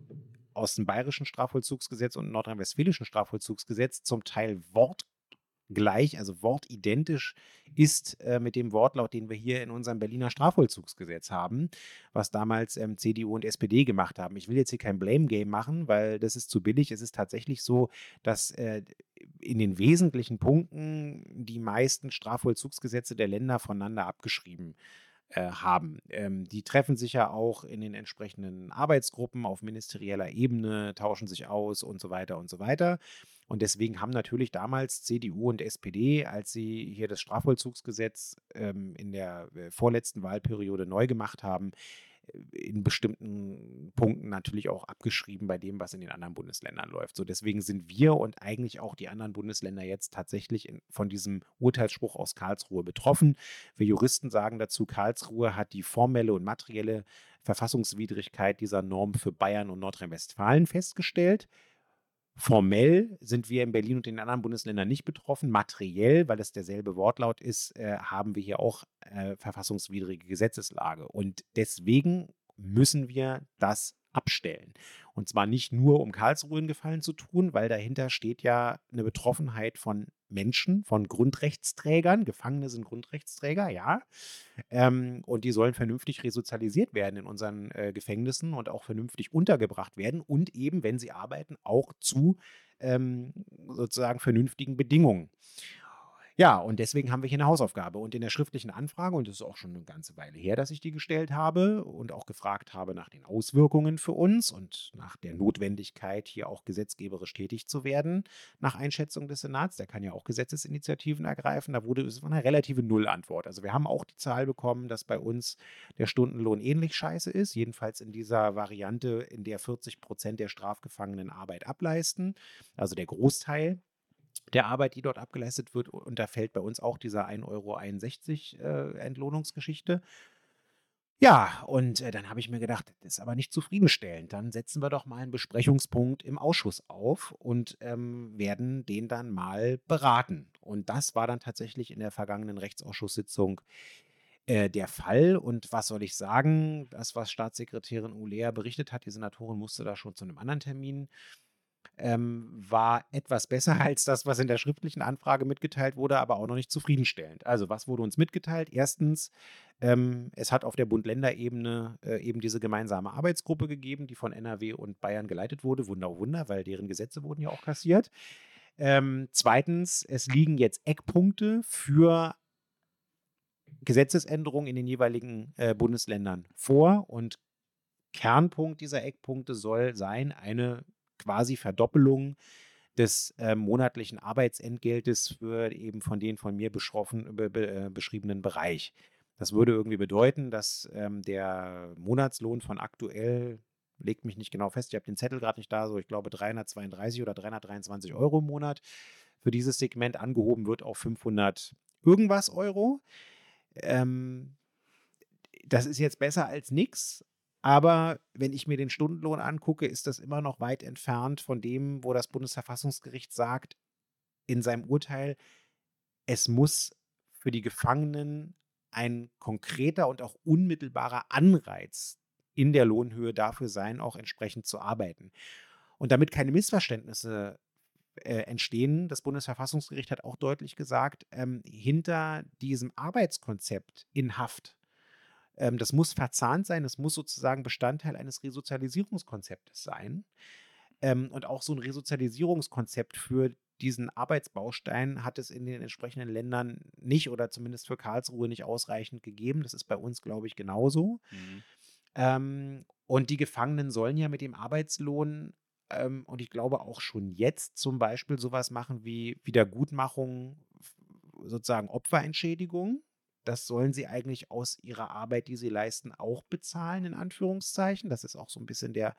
aus dem bayerischen Strafvollzugsgesetz und nordrhein-westfälischen Strafvollzugsgesetz zum Teil wortgleich, also wortidentisch ist äh, mit dem Wortlaut, den wir hier in unserem Berliner Strafvollzugsgesetz haben, was damals ähm, CDU und SPD gemacht haben. Ich will jetzt hier kein Blame Game machen, weil das ist zu billig. Es ist tatsächlich so, dass äh, in den wesentlichen Punkten die meisten Strafvollzugsgesetze der Länder voneinander abgeschrieben äh, haben. Ähm, die treffen sich ja auch in den entsprechenden Arbeitsgruppen auf ministerieller Ebene, tauschen sich aus und so weiter und so weiter. Und deswegen haben natürlich damals CDU und SPD, als sie hier das Strafvollzugsgesetz ähm, in der äh, vorletzten Wahlperiode neu gemacht haben, in bestimmten Punkten natürlich auch abgeschrieben bei dem, was in den anderen Bundesländern läuft. So deswegen sind wir und eigentlich auch die anderen Bundesländer jetzt tatsächlich in, von diesem Urteilsspruch aus Karlsruhe betroffen. Wir Juristen sagen dazu, Karlsruhe hat die formelle und materielle Verfassungswidrigkeit dieser Norm für Bayern und Nordrhein-Westfalen festgestellt. Formell sind wir in Berlin und den anderen Bundesländern nicht betroffen. Materiell, weil es derselbe Wortlaut ist, äh, haben wir hier auch äh, verfassungswidrige Gesetzeslage. Und deswegen müssen wir das abstellen. Und zwar nicht nur, um Karlsruhe einen Gefallen zu tun, weil dahinter steht ja eine Betroffenheit von Menschen, von Grundrechtsträgern. Gefangene sind Grundrechtsträger, ja. Ähm, und die sollen vernünftig resozialisiert werden in unseren äh, Gefängnissen und auch vernünftig untergebracht werden und eben, wenn sie arbeiten, auch zu ähm, sozusagen vernünftigen Bedingungen. Ja, und deswegen haben wir hier eine Hausaufgabe. Und in der schriftlichen Anfrage, und das ist auch schon eine ganze Weile her, dass ich die gestellt habe und auch gefragt habe nach den Auswirkungen für uns und nach der Notwendigkeit, hier auch gesetzgeberisch tätig zu werden, nach Einschätzung des Senats, der kann ja auch Gesetzesinitiativen ergreifen, da wurde es eine relative Nullantwort. Also wir haben auch die Zahl bekommen, dass bei uns der Stundenlohn ähnlich scheiße ist, jedenfalls in dieser Variante, in der 40 Prozent der Strafgefangenen Arbeit ableisten, also der Großteil der Arbeit, die dort abgeleistet wird. Und da fällt bei uns auch dieser 1,61 Euro äh, Entlohnungsgeschichte. Ja, und äh, dann habe ich mir gedacht, das ist aber nicht zufriedenstellend. Dann setzen wir doch mal einen Besprechungspunkt im Ausschuss auf und ähm, werden den dann mal beraten. Und das war dann tatsächlich in der vergangenen Rechtsausschusssitzung äh, der Fall. Und was soll ich sagen? Das, was Staatssekretärin Ulea berichtet hat, die Senatorin musste da schon zu einem anderen Termin ähm, war etwas besser als das, was in der schriftlichen Anfrage mitgeteilt wurde, aber auch noch nicht zufriedenstellend. Also was wurde uns mitgeteilt? Erstens, ähm, es hat auf der Bund-Länder-Ebene äh, eben diese gemeinsame Arbeitsgruppe gegeben, die von NRW und Bayern geleitet wurde. Wunder, Wunder, weil deren Gesetze wurden ja auch kassiert. Ähm, zweitens, es liegen jetzt Eckpunkte für Gesetzesänderungen in den jeweiligen äh, Bundesländern vor und Kernpunkt dieser Eckpunkte soll sein, eine quasi Verdoppelung des äh, monatlichen Arbeitsentgeltes für eben von den von mir be, be, äh, beschriebenen Bereich. Das würde irgendwie bedeuten, dass ähm, der Monatslohn von aktuell, legt mich nicht genau fest, ich habe den Zettel gerade nicht da, so ich glaube 332 oder 323 Euro im Monat für dieses Segment angehoben wird auf 500 irgendwas Euro. Ähm, das ist jetzt besser als nichts, aber wenn ich mir den Stundenlohn angucke, ist das immer noch weit entfernt von dem, wo das Bundesverfassungsgericht sagt in seinem Urteil, es muss für die Gefangenen ein konkreter und auch unmittelbarer Anreiz in der Lohnhöhe dafür sein, auch entsprechend zu arbeiten. Und damit keine Missverständnisse äh, entstehen, das Bundesverfassungsgericht hat auch deutlich gesagt, ähm, hinter diesem Arbeitskonzept in Haft ähm, das muss verzahnt sein, das muss sozusagen Bestandteil eines Resozialisierungskonzeptes sein. Ähm, und auch so ein Resozialisierungskonzept für diesen Arbeitsbaustein hat es in den entsprechenden Ländern nicht oder zumindest für Karlsruhe nicht ausreichend gegeben. Das ist bei uns, glaube ich, genauso. Mhm. Ähm, und die Gefangenen sollen ja mit dem Arbeitslohn ähm, und ich glaube auch schon jetzt zum Beispiel sowas machen wie Wiedergutmachung, sozusagen Opferentschädigung. Das sollen sie eigentlich aus ihrer Arbeit, die sie leisten, auch bezahlen, in Anführungszeichen. Das ist auch so ein bisschen der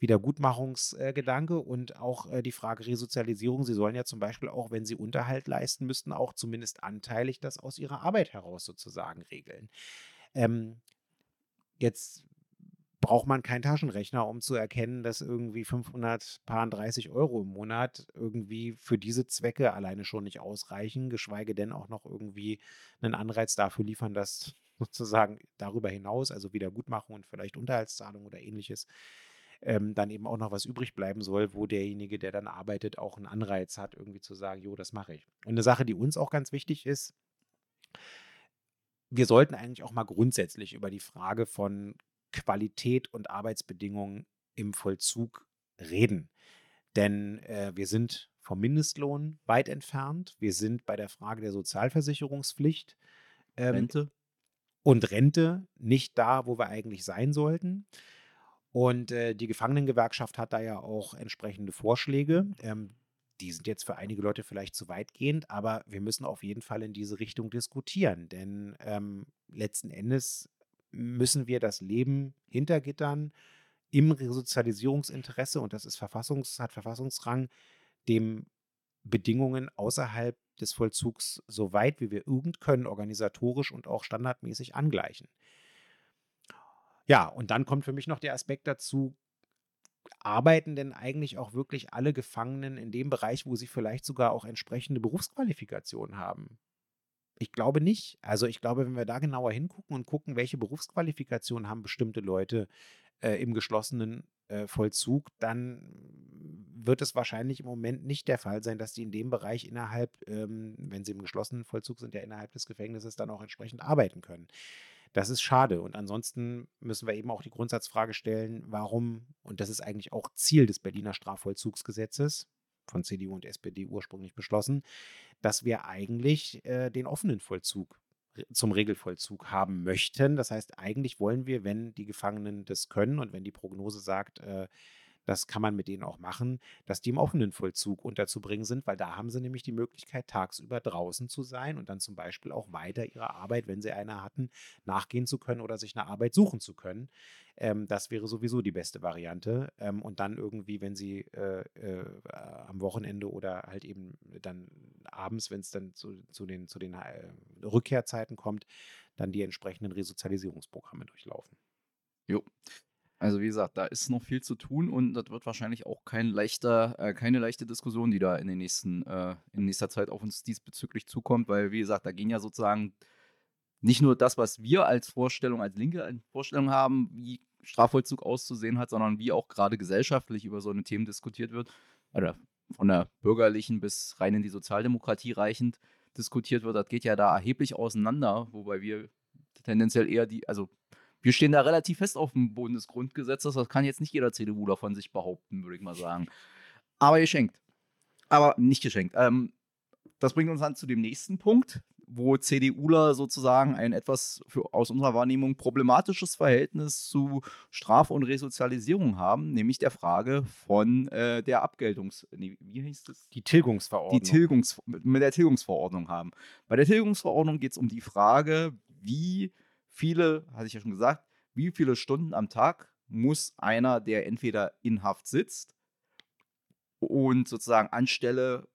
Wiedergutmachungsgedanke äh, und auch äh, die Frage Resozialisierung. Sie sollen ja zum Beispiel auch, wenn sie Unterhalt leisten müssten, auch zumindest anteilig das aus ihrer Arbeit heraus sozusagen regeln. Ähm, jetzt braucht man keinen Taschenrechner, um zu erkennen, dass irgendwie 530 Euro im Monat irgendwie für diese Zwecke alleine schon nicht ausreichen, geschweige denn auch noch irgendwie einen Anreiz dafür liefern, dass sozusagen darüber hinaus, also Wiedergutmachung und vielleicht Unterhaltszahlung oder ähnliches, ähm, dann eben auch noch was übrig bleiben soll, wo derjenige, der dann arbeitet, auch einen Anreiz hat, irgendwie zu sagen, jo, das mache ich. Und eine Sache, die uns auch ganz wichtig ist, wir sollten eigentlich auch mal grundsätzlich über die Frage von Qualität und Arbeitsbedingungen im Vollzug reden. Denn äh, wir sind vom Mindestlohn weit entfernt. Wir sind bei der Frage der Sozialversicherungspflicht. Ähm, Rente. und Rente nicht da, wo wir eigentlich sein sollten. Und äh, die Gefangenengewerkschaft hat da ja auch entsprechende Vorschläge. Ähm, die sind jetzt für einige Leute vielleicht zu weitgehend, aber wir müssen auf jeden Fall in diese Richtung diskutieren, denn ähm, letzten Endes müssen wir das Leben hinter Gittern im Resozialisierungsinteresse, und das ist Verfassungs, hat Verfassungsrang, dem Bedingungen außerhalb des Vollzugs so weit wie wir irgend können, organisatorisch und auch standardmäßig angleichen. Ja, und dann kommt für mich noch der Aspekt dazu, arbeiten denn eigentlich auch wirklich alle Gefangenen in dem Bereich, wo sie vielleicht sogar auch entsprechende Berufsqualifikationen haben? Ich glaube nicht. Also ich glaube, wenn wir da genauer hingucken und gucken, welche Berufsqualifikationen haben bestimmte Leute äh, im geschlossenen äh, Vollzug, dann wird es wahrscheinlich im Moment nicht der Fall sein, dass die in dem Bereich innerhalb, ähm, wenn sie im geschlossenen Vollzug sind, ja innerhalb des Gefängnisses dann auch entsprechend arbeiten können. Das ist schade. Und ansonsten müssen wir eben auch die Grundsatzfrage stellen, warum, und das ist eigentlich auch Ziel des Berliner Strafvollzugsgesetzes, von CDU und SPD ursprünglich beschlossen, dass wir eigentlich äh, den offenen Vollzug zum Regelvollzug haben möchten. Das heißt, eigentlich wollen wir, wenn die Gefangenen das können und wenn die Prognose sagt, äh, das kann man mit denen auch machen, dass die im offenen Vollzug unterzubringen sind, weil da haben sie nämlich die Möglichkeit, tagsüber draußen zu sein und dann zum Beispiel auch weiter ihrer Arbeit, wenn sie eine hatten, nachgehen zu können oder sich eine Arbeit suchen zu können. Ähm, das wäre sowieso die beste Variante. Ähm, und dann irgendwie, wenn sie äh, äh, am Wochenende oder halt eben dann abends, wenn es dann zu, zu, den, zu den äh, Rückkehrzeiten kommt, dann die entsprechenden Resozialisierungsprogramme durchlaufen. Jo. Also wie gesagt, da ist noch viel zu tun und das wird wahrscheinlich auch kein leichter, äh, keine leichte Diskussion, die da in, den nächsten, äh, in nächster Zeit auf uns diesbezüglich zukommt, weil wie gesagt, da gehen ja sozusagen nicht nur das, was wir als Vorstellung, als Linke Vorstellung haben, wie Strafvollzug auszusehen hat, sondern wie auch gerade gesellschaftlich über so eine Themen diskutiert wird, oder von der bürgerlichen bis rein in die Sozialdemokratie reichend diskutiert wird, das geht ja da erheblich auseinander, wobei wir tendenziell eher die, also wir stehen da relativ fest auf dem Boden des Grundgesetzes. Das kann jetzt nicht jeder CDUler von sich behaupten, würde ich mal sagen. Aber geschenkt. Aber nicht geschenkt. Ähm, das bringt uns dann zu dem nächsten Punkt, wo CDUler sozusagen ein etwas für, aus unserer Wahrnehmung problematisches Verhältnis zu Straf- und Resozialisierung haben, nämlich der Frage von äh, der Abgeltungs... Nee, wie hieß das? Die Tilgungsverordnung. Die Tilgungs mit der Tilgungsverordnung haben. Bei der Tilgungsverordnung geht es um die Frage, wie viele, hatte ich ja schon gesagt, wie viele Stunden am Tag muss einer, der entweder in Haft sitzt und sozusagen anstelle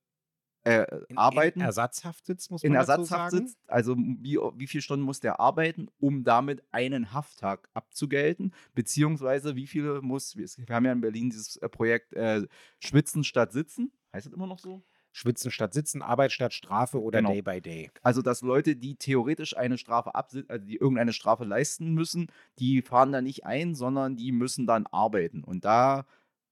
äh, in, arbeiten. In Ersatzhaft sitzt, muss man In Ersatzhaft sitzt, also wie, wie viele Stunden muss der arbeiten, um damit einen Hafttag abzugelten, beziehungsweise wie viele muss, wir haben ja in Berlin dieses äh, Projekt äh, Schwitzen statt Sitzen, heißt das immer noch so? Schwitzen statt Sitzen, Arbeit statt Strafe oder genau. Day by Day. Also, dass Leute, die theoretisch eine Strafe absitzen, also die irgendeine Strafe leisten müssen, die fahren da nicht ein, sondern die müssen dann arbeiten. Und da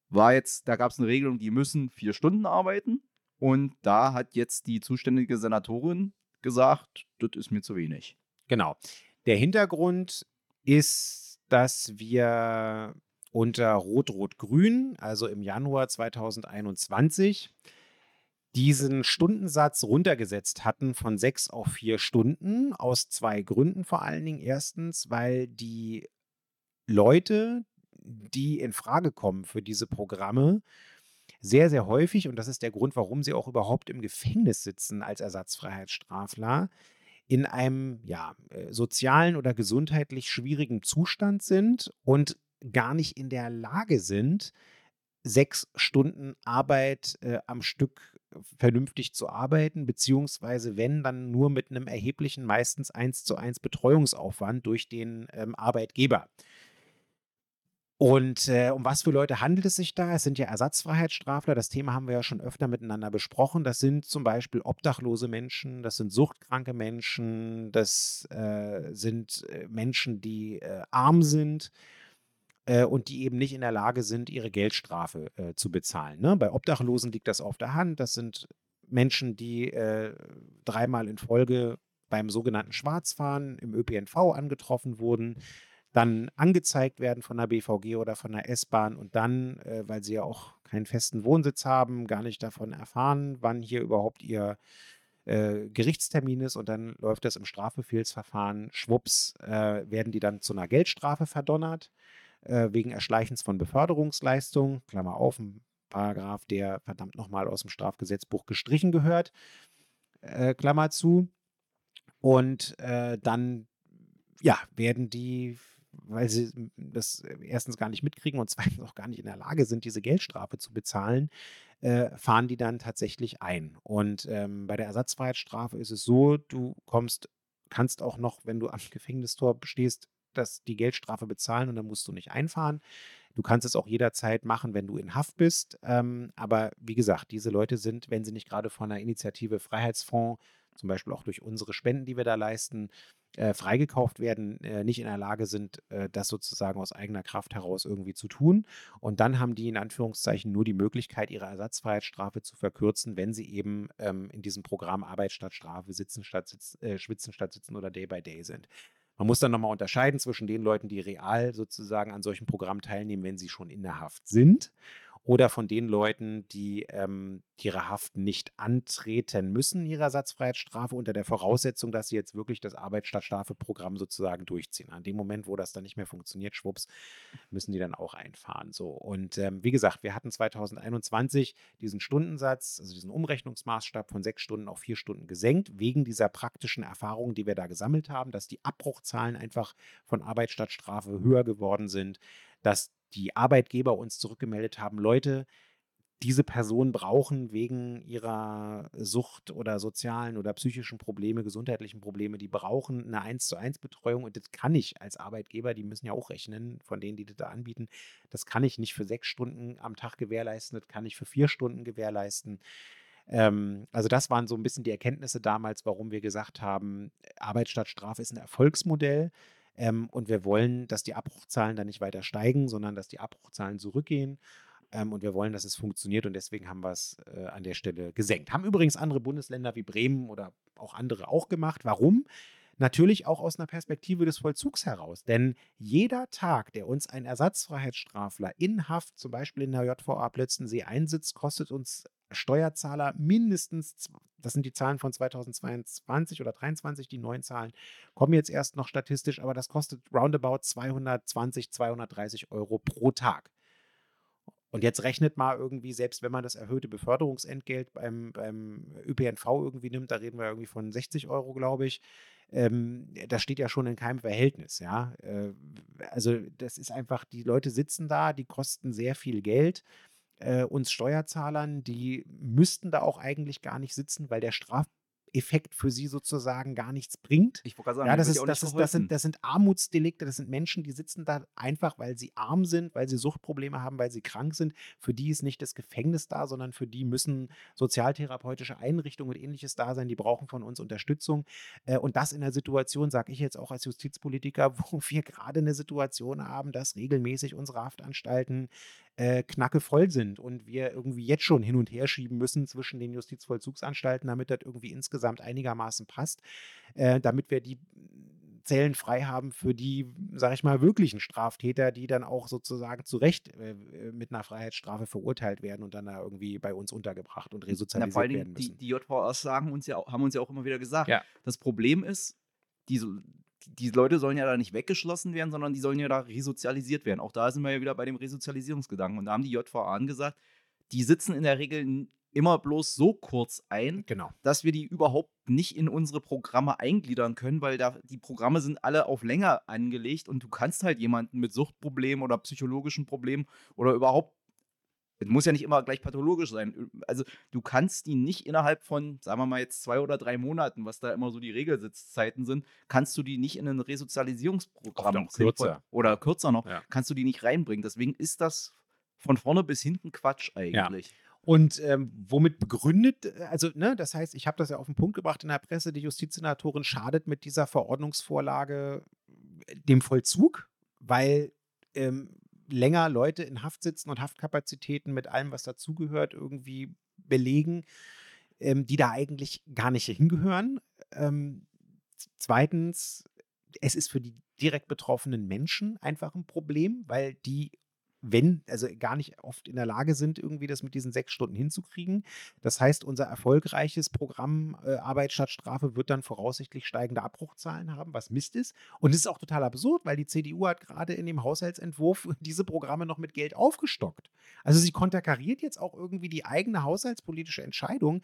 war jetzt, da gab es eine Regelung, die müssen vier Stunden arbeiten. Und da hat jetzt die zuständige Senatorin gesagt, das ist mir zu wenig. Genau. Der Hintergrund ist, dass wir unter Rot-Rot-Grün, also im Januar 2021, diesen Stundensatz runtergesetzt hatten von sechs auf vier Stunden, aus zwei Gründen vor allen Dingen. Erstens, weil die Leute, die in Frage kommen für diese Programme, sehr, sehr häufig, und das ist der Grund, warum sie auch überhaupt im Gefängnis sitzen als Ersatzfreiheitsstrafler, in einem ja, äh, sozialen oder gesundheitlich schwierigen Zustand sind und gar nicht in der Lage sind, sechs Stunden Arbeit äh, am Stück vernünftig zu arbeiten, beziehungsweise wenn, dann nur mit einem erheblichen, meistens eins zu eins Betreuungsaufwand durch den ähm, Arbeitgeber. Und äh, um was für Leute handelt es sich da? Es sind ja Ersatzfreiheitsstrafler. Das Thema haben wir ja schon öfter miteinander besprochen. Das sind zum Beispiel obdachlose Menschen, das sind suchtkranke Menschen, das äh, sind äh, Menschen, die äh, arm sind äh, und die eben nicht in der Lage sind, ihre Geldstrafe äh, zu bezahlen. Ne? Bei Obdachlosen liegt das auf der Hand. Das sind Menschen, die äh, dreimal in Folge beim sogenannten Schwarzfahren im ÖPNV angetroffen wurden, dann angezeigt werden von der BVG oder von der S-Bahn und dann, äh, weil sie ja auch keinen festen Wohnsitz haben, gar nicht davon erfahren, wann hier überhaupt ihr äh, Gerichtstermin ist und dann läuft das im Strafbefehlsverfahren. Schwupps äh, werden die dann zu einer Geldstrafe verdonnert äh, wegen Erschleichens von Beförderungsleistung. Klammer auf, ein Paragraph, der verdammt nochmal aus dem Strafgesetzbuch gestrichen gehört. Äh, Klammer zu. Und äh, dann ja, werden die weil sie das erstens gar nicht mitkriegen und zweitens auch gar nicht in der Lage sind, diese Geldstrafe zu bezahlen, äh, fahren die dann tatsächlich ein. Und ähm, bei der Ersatzfreiheitsstrafe ist es so, du kommst, kannst auch noch, wenn du am Gefängnistor stehst, das, die Geldstrafe bezahlen und dann musst du nicht einfahren. Du kannst es auch jederzeit machen, wenn du in Haft bist. Ähm, aber wie gesagt, diese Leute sind, wenn sie nicht gerade von einer Initiative Freiheitsfonds, zum Beispiel auch durch unsere Spenden, die wir da leisten, äh, freigekauft werden, äh, nicht in der Lage sind, äh, das sozusagen aus eigener Kraft heraus irgendwie zu tun. Und dann haben die in Anführungszeichen nur die Möglichkeit, ihre Ersatzfreiheitsstrafe zu verkürzen, wenn sie eben ähm, in diesem Programm Arbeit statt Strafe, Sitzen statt Sitz, äh, Schwitzen statt Sitzen oder Day by Day sind. Man muss dann nochmal unterscheiden zwischen den Leuten, die real sozusagen an solchen Programmen teilnehmen, wenn sie schon in der Haft sind oder von den Leuten, die ähm, ihre Haft nicht antreten müssen, ihrer Satzfreiheitsstrafe, unter der Voraussetzung, dass sie jetzt wirklich das Arbeit statt Strafe-Programm sozusagen durchziehen. An dem Moment, wo das dann nicht mehr funktioniert, schwupps, müssen die dann auch einfahren. So. Und ähm, wie gesagt, wir hatten 2021 diesen Stundensatz, also diesen Umrechnungsmaßstab von sechs Stunden auf vier Stunden gesenkt, wegen dieser praktischen Erfahrungen, die wir da gesammelt haben, dass die Abbruchzahlen einfach von Arbeit höher geworden sind, dass die Arbeitgeber uns zurückgemeldet haben, Leute, diese Personen brauchen wegen ihrer Sucht oder sozialen oder psychischen Probleme, gesundheitlichen Probleme, die brauchen eine 1 zu 1 Betreuung und das kann ich als Arbeitgeber, die müssen ja auch rechnen, von denen, die das da anbieten, das kann ich nicht für sechs Stunden am Tag gewährleisten, das kann ich für vier Stunden gewährleisten. Ähm, also das waren so ein bisschen die Erkenntnisse damals, warum wir gesagt haben, Arbeit statt Strafe ist ein Erfolgsmodell. Ähm, und wir wollen, dass die Abbruchzahlen dann nicht weiter steigen, sondern dass die Abbruchzahlen zurückgehen. Ähm, und wir wollen, dass es funktioniert. Und deswegen haben wir es äh, an der Stelle gesenkt. Haben übrigens andere Bundesländer wie Bremen oder auch andere auch gemacht. Warum? Natürlich auch aus einer Perspektive des Vollzugs heraus. Denn jeder Tag, der uns ein Ersatzfreiheitsstrafler in Haft, zum Beispiel in der JVA Plötzensee, einsitzt, kostet uns Steuerzahler mindestens, das sind die Zahlen von 2022 oder 2023, die neuen Zahlen kommen jetzt erst noch statistisch, aber das kostet roundabout 220, 230 Euro pro Tag. Und jetzt rechnet mal irgendwie, selbst wenn man das erhöhte Beförderungsentgelt beim, beim ÖPNV irgendwie nimmt, da reden wir irgendwie von 60 Euro, glaube ich. Ähm, das steht ja schon in keinem Verhältnis, ja. Äh, also, das ist einfach, die Leute sitzen da, die kosten sehr viel Geld äh, uns Steuerzahlern, die müssten da auch eigentlich gar nicht sitzen, weil der Straf Effekt für sie sozusagen gar nichts bringt. Ich wollte gerade sagen, ja, das, ist, das, ist, das, sind, das sind Armutsdelikte, das sind Menschen, die sitzen da einfach, weil sie arm sind, weil sie Suchtprobleme haben, weil sie krank sind. Für die ist nicht das Gefängnis da, sondern für die müssen sozialtherapeutische Einrichtungen und ähnliches da sein. Die brauchen von uns Unterstützung. Äh, und das in der Situation, sage ich jetzt auch als Justizpolitiker, wo wir gerade eine Situation haben, dass regelmäßig unsere Haftanstalten äh, knacke voll sind und wir irgendwie jetzt schon hin und her schieben müssen zwischen den Justizvollzugsanstalten, damit das irgendwie insgesamt einigermaßen passt, äh, damit wir die Zellen frei haben für die, sage ich mal, wirklichen Straftäter, die dann auch sozusagen zu Recht äh, mit einer Freiheitsstrafe verurteilt werden und dann da irgendwie bei uns untergebracht und resozialisiert Na, werden müssen. Die, die JVAs sagen uns ja, haben uns ja auch immer wieder gesagt, ja. das Problem ist, diese, die Leute sollen ja da nicht weggeschlossen werden, sondern die sollen ja da resozialisiert werden. Auch da sind wir ja wieder bei dem Resozialisierungsgedanken. Und da haben die JVA gesagt, die sitzen in der Regel immer bloß so kurz ein, genau. dass wir die überhaupt nicht in unsere Programme eingliedern können, weil da die Programme sind alle auf länger angelegt und du kannst halt jemanden mit Suchtproblemen oder psychologischen Problemen oder überhaupt es muss ja nicht immer gleich pathologisch sein. Also du kannst die nicht innerhalb von, sagen wir mal jetzt zwei oder drei Monaten, was da immer so die Regelsitzzeiten sind, kannst du die nicht in ein Resozialisierungsprogramm kürzer. oder kürzer noch, ja. kannst du die nicht reinbringen. Deswegen ist das von vorne bis hinten Quatsch eigentlich. Ja. Und ähm, womit begründet, äh, also, ne, das heißt, ich habe das ja auf den Punkt gebracht in der Presse, die Justizsenatorin schadet mit dieser Verordnungsvorlage äh, dem Vollzug, weil ähm, länger Leute in Haft sitzen und Haftkapazitäten mit allem, was dazugehört, irgendwie belegen, ähm, die da eigentlich gar nicht hingehören. Ähm, zweitens, es ist für die direkt betroffenen Menschen einfach ein Problem, weil die wenn, also gar nicht oft in der Lage sind, irgendwie das mit diesen sechs Stunden hinzukriegen. Das heißt, unser erfolgreiches Programm äh, Arbeit statt Strafe wird dann voraussichtlich steigende Abbruchzahlen haben, was Mist ist. Und es ist auch total absurd, weil die CDU hat gerade in dem Haushaltsentwurf diese Programme noch mit Geld aufgestockt. Also sie konterkariert jetzt auch irgendwie die eigene haushaltspolitische Entscheidung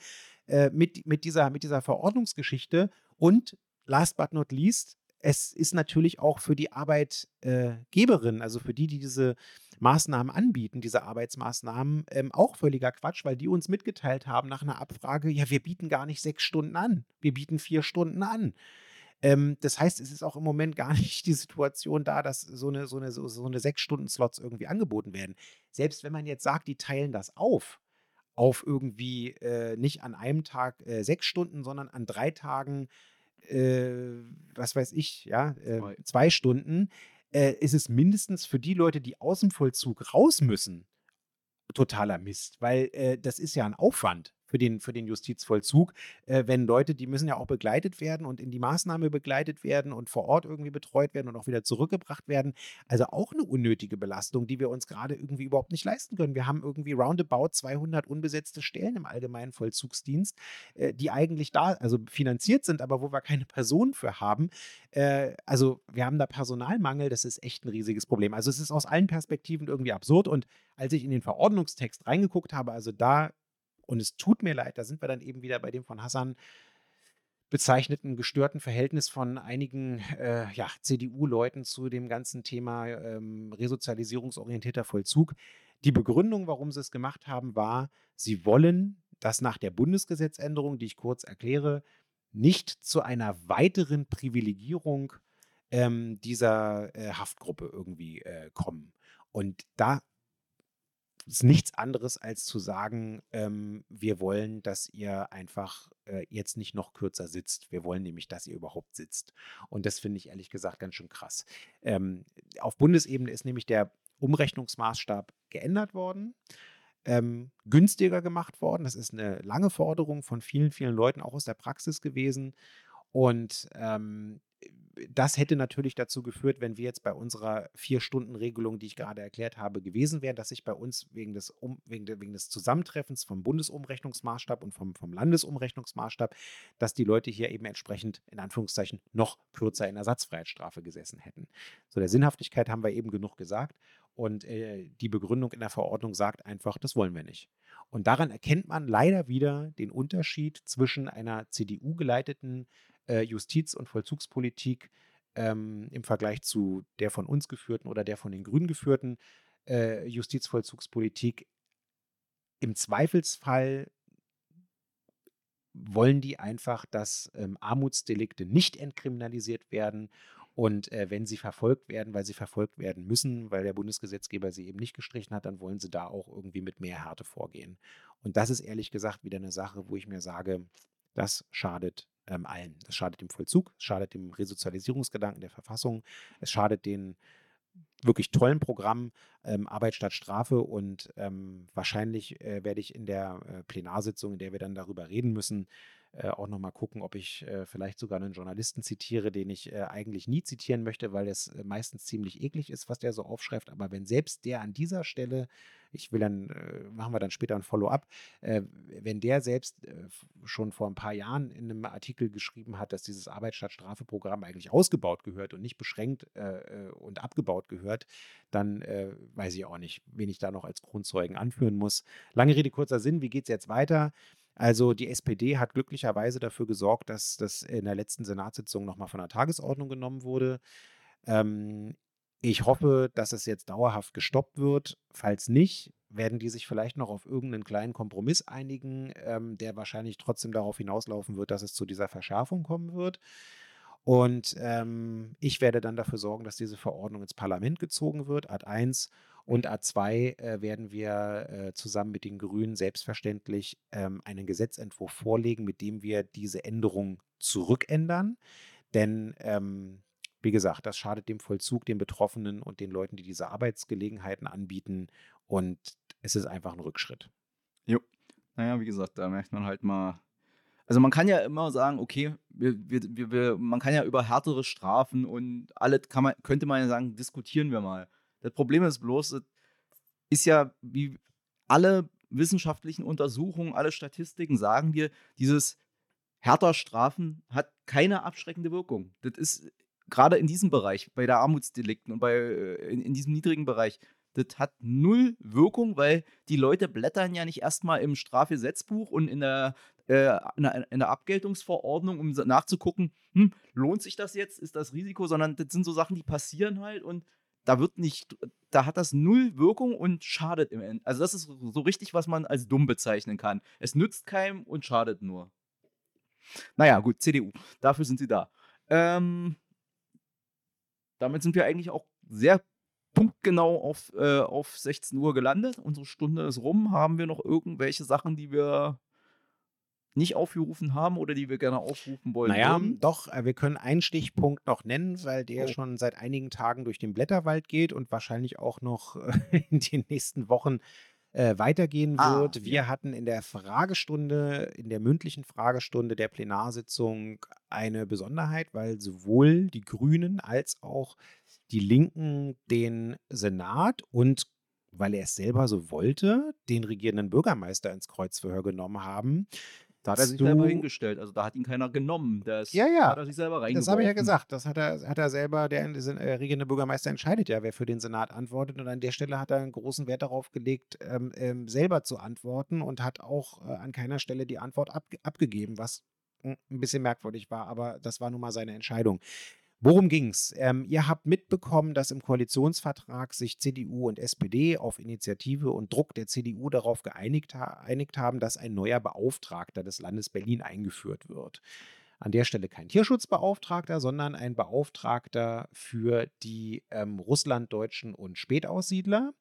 äh, mit, mit, dieser, mit dieser Verordnungsgeschichte. Und last but not least, es ist natürlich auch für die Arbeitgeberin, also für die, die diese Maßnahmen anbieten, diese Arbeitsmaßnahmen, ähm, auch völliger Quatsch, weil die uns mitgeteilt haben nach einer Abfrage, ja, wir bieten gar nicht sechs Stunden an, wir bieten vier Stunden an. Ähm, das heißt, es ist auch im Moment gar nicht die Situation da, dass so eine, so eine, so, eine sechs Stunden Slots irgendwie angeboten werden. Selbst wenn man jetzt sagt, die teilen das auf, auf irgendwie äh, nicht an einem Tag äh, sechs Stunden, sondern an drei Tagen, äh, was weiß ich, ja, äh, zwei. zwei Stunden, äh, ist es mindestens für die Leute, die aus dem Vollzug raus müssen, totaler Mist, weil äh, das ist ja ein Aufwand für den, für den Justizvollzug, äh, wenn Leute, die müssen ja auch begleitet werden und in die Maßnahme begleitet werden und vor Ort irgendwie betreut werden und auch wieder zurückgebracht werden. Also auch eine unnötige Belastung, die wir uns gerade irgendwie überhaupt nicht leisten können. Wir haben irgendwie roundabout 200 unbesetzte Stellen im allgemeinen Vollzugsdienst, äh, die eigentlich da, also finanziert sind, aber wo wir keine Personen für haben. Äh, also wir haben da Personalmangel, das ist echt ein riesiges Problem. Also es ist aus allen Perspektiven irgendwie absurd und als ich in den Verordnungstext reingeguckt habe, also da und es tut mir leid, da sind wir dann eben wieder bei dem von Hassan bezeichneten gestörten Verhältnis von einigen äh, ja, CDU-Leuten zu dem ganzen Thema ähm, resozialisierungsorientierter Vollzug. Die Begründung, warum sie es gemacht haben, war, sie wollen, dass nach der Bundesgesetzänderung, die ich kurz erkläre, nicht zu einer weiteren Privilegierung ähm, dieser äh, Haftgruppe irgendwie äh, kommen. Und da ist nichts anderes als zu sagen, ähm, wir wollen, dass ihr einfach äh, jetzt nicht noch kürzer sitzt. Wir wollen nämlich, dass ihr überhaupt sitzt. Und das finde ich ehrlich gesagt ganz schön krass. Ähm, auf Bundesebene ist nämlich der Umrechnungsmaßstab geändert worden. Ähm, günstiger gemacht worden. Das ist eine lange Forderung von vielen, vielen Leuten, auch aus der Praxis gewesen. Und ähm, das hätte natürlich dazu geführt, wenn wir jetzt bei unserer Vier-Stunden-Regelung, die ich gerade erklärt habe, gewesen wären, dass sich bei uns wegen des, um, wegen, de, wegen des Zusammentreffens vom Bundesumrechnungsmaßstab und vom, vom Landesumrechnungsmaßstab, dass die Leute hier eben entsprechend in Anführungszeichen noch kürzer in Ersatzfreiheitsstrafe gesessen hätten. So der Sinnhaftigkeit haben wir eben genug gesagt. Und äh, die Begründung in der Verordnung sagt einfach, das wollen wir nicht. Und daran erkennt man leider wieder den Unterschied zwischen einer CDU-geleiteten äh, Justiz- und Vollzugspolitik ähm, im Vergleich zu der von uns geführten oder der von den Grünen geführten äh, Justizvollzugspolitik. Im Zweifelsfall wollen die einfach, dass ähm, Armutsdelikte nicht entkriminalisiert werden und äh, wenn sie verfolgt werden, weil sie verfolgt werden müssen, weil der Bundesgesetzgeber sie eben nicht gestrichen hat, dann wollen sie da auch irgendwie mit mehr Härte vorgehen. Und das ist ehrlich gesagt wieder eine Sache, wo ich mir sage, das schadet ähm, allen. Das schadet dem Vollzug, schadet dem Resozialisierungsgedanken der Verfassung, es schadet den wirklich tollen Programm ähm, Arbeit statt Strafe und ähm, wahrscheinlich äh, werde ich in der äh, Plenarsitzung, in der wir dann darüber reden müssen, äh, auch nochmal gucken, ob ich äh, vielleicht sogar einen Journalisten zitiere, den ich äh, eigentlich nie zitieren möchte, weil es äh, meistens ziemlich eklig ist, was der so aufschreibt. Aber wenn selbst der an dieser Stelle, ich will dann, äh, machen wir dann später ein Follow-up, äh, wenn der selbst schon vor ein paar Jahren in einem Artikel geschrieben hat, dass dieses Arbeit statt Strafe-Programm eigentlich ausgebaut gehört und nicht beschränkt und abgebaut gehört, dann weiß ich auch nicht, wen ich da noch als Kronzeugen anführen muss. Lange Rede, kurzer Sinn, wie geht es jetzt weiter? Also die SPD hat glücklicherweise dafür gesorgt, dass das in der letzten Senatssitzung nochmal von der Tagesordnung genommen wurde. Ähm, ich hoffe, dass es jetzt dauerhaft gestoppt wird. Falls nicht, werden die sich vielleicht noch auf irgendeinen kleinen Kompromiss einigen, ähm, der wahrscheinlich trotzdem darauf hinauslaufen wird, dass es zu dieser Verschärfung kommen wird. Und ähm, ich werde dann dafür sorgen, dass diese Verordnung ins Parlament gezogen wird, Art 1. Und A2 äh, werden wir äh, zusammen mit den Grünen selbstverständlich ähm, einen Gesetzentwurf vorlegen, mit dem wir diese Änderung zurückändern. Denn, ähm, wie gesagt, das schadet dem Vollzug, den Betroffenen und den Leuten, die diese Arbeitsgelegenheiten anbieten. Und es ist einfach ein Rückschritt. Jo. Naja, wie gesagt, da merkt man halt mal, also man kann ja immer sagen, okay, wir, wir, wir, man kann ja über härtere Strafen und alles kann man, könnte man ja sagen, diskutieren wir mal. Das Problem ist bloß, ist ja, wie alle wissenschaftlichen Untersuchungen, alle Statistiken sagen dir, dieses härter Strafen hat keine abschreckende Wirkung. Das ist gerade in diesem Bereich, bei der Armutsdelikten und bei, äh, in, in diesem niedrigen Bereich, das hat null Wirkung, weil die Leute blättern ja nicht erstmal im Strafgesetzbuch und in der, äh, in der, in der Abgeltungsverordnung, um nachzugucken, hm, lohnt sich das jetzt, ist das Risiko, sondern das sind so Sachen, die passieren halt und da wird nicht, da hat das null Wirkung und schadet im Endeffekt. Also das ist so richtig, was man als dumm bezeichnen kann. Es nützt keinem und schadet nur. Naja, gut, CDU, dafür sind sie da. Ähm, damit sind wir eigentlich auch sehr punktgenau auf, äh, auf 16 Uhr gelandet. Unsere Stunde ist rum. Haben wir noch irgendwelche Sachen, die wir nicht aufgerufen haben oder die wir gerne aufrufen wollen? Naja, würden? doch, äh, wir können einen Stichpunkt noch nennen, weil der Oh. schon seit einigen Tagen durch den Blätterwald geht und wahrscheinlich auch noch äh, in den nächsten Wochen äh, weitergehen Ah, wird. Wir ja. hatten in der Fragestunde, in der mündlichen Fragestunde der Plenarsitzung eine Besonderheit, weil sowohl die Grünen als auch die Linken den Senat und weil er es selber so wollte, den regierenden Bürgermeister ins Kreuzverhör genommen haben. Da hat er sich selber hingestellt. Also da hat ihn keiner genommen. Das Ja, ja. hat er sich selber reingeworfen. Das habe ich ja gesagt. Das hat er, hat er selber, der äh, regierende Bürgermeister entscheidet ja, wer für den Senat antwortet. Und an der Stelle hat er einen großen Wert darauf gelegt, ähm, ähm, selber zu antworten und hat auch äh, an keiner Stelle die Antwort abge abgegeben, was mm, ein bisschen merkwürdig war, aber das war nun mal seine Entscheidung. Worum ging's? Ähm, ihr habt mitbekommen, dass im Koalitionsvertrag sich CDU und SPD auf Initiative und Druck der CDU darauf geeinigt, ha haben, dass ein neuer Beauftragter des Landes Berlin eingeführt wird. An der Stelle kein Tierschutzbeauftragter, sondern ein Beauftragter für die ähm, Russlanddeutschen und Spätaussiedler.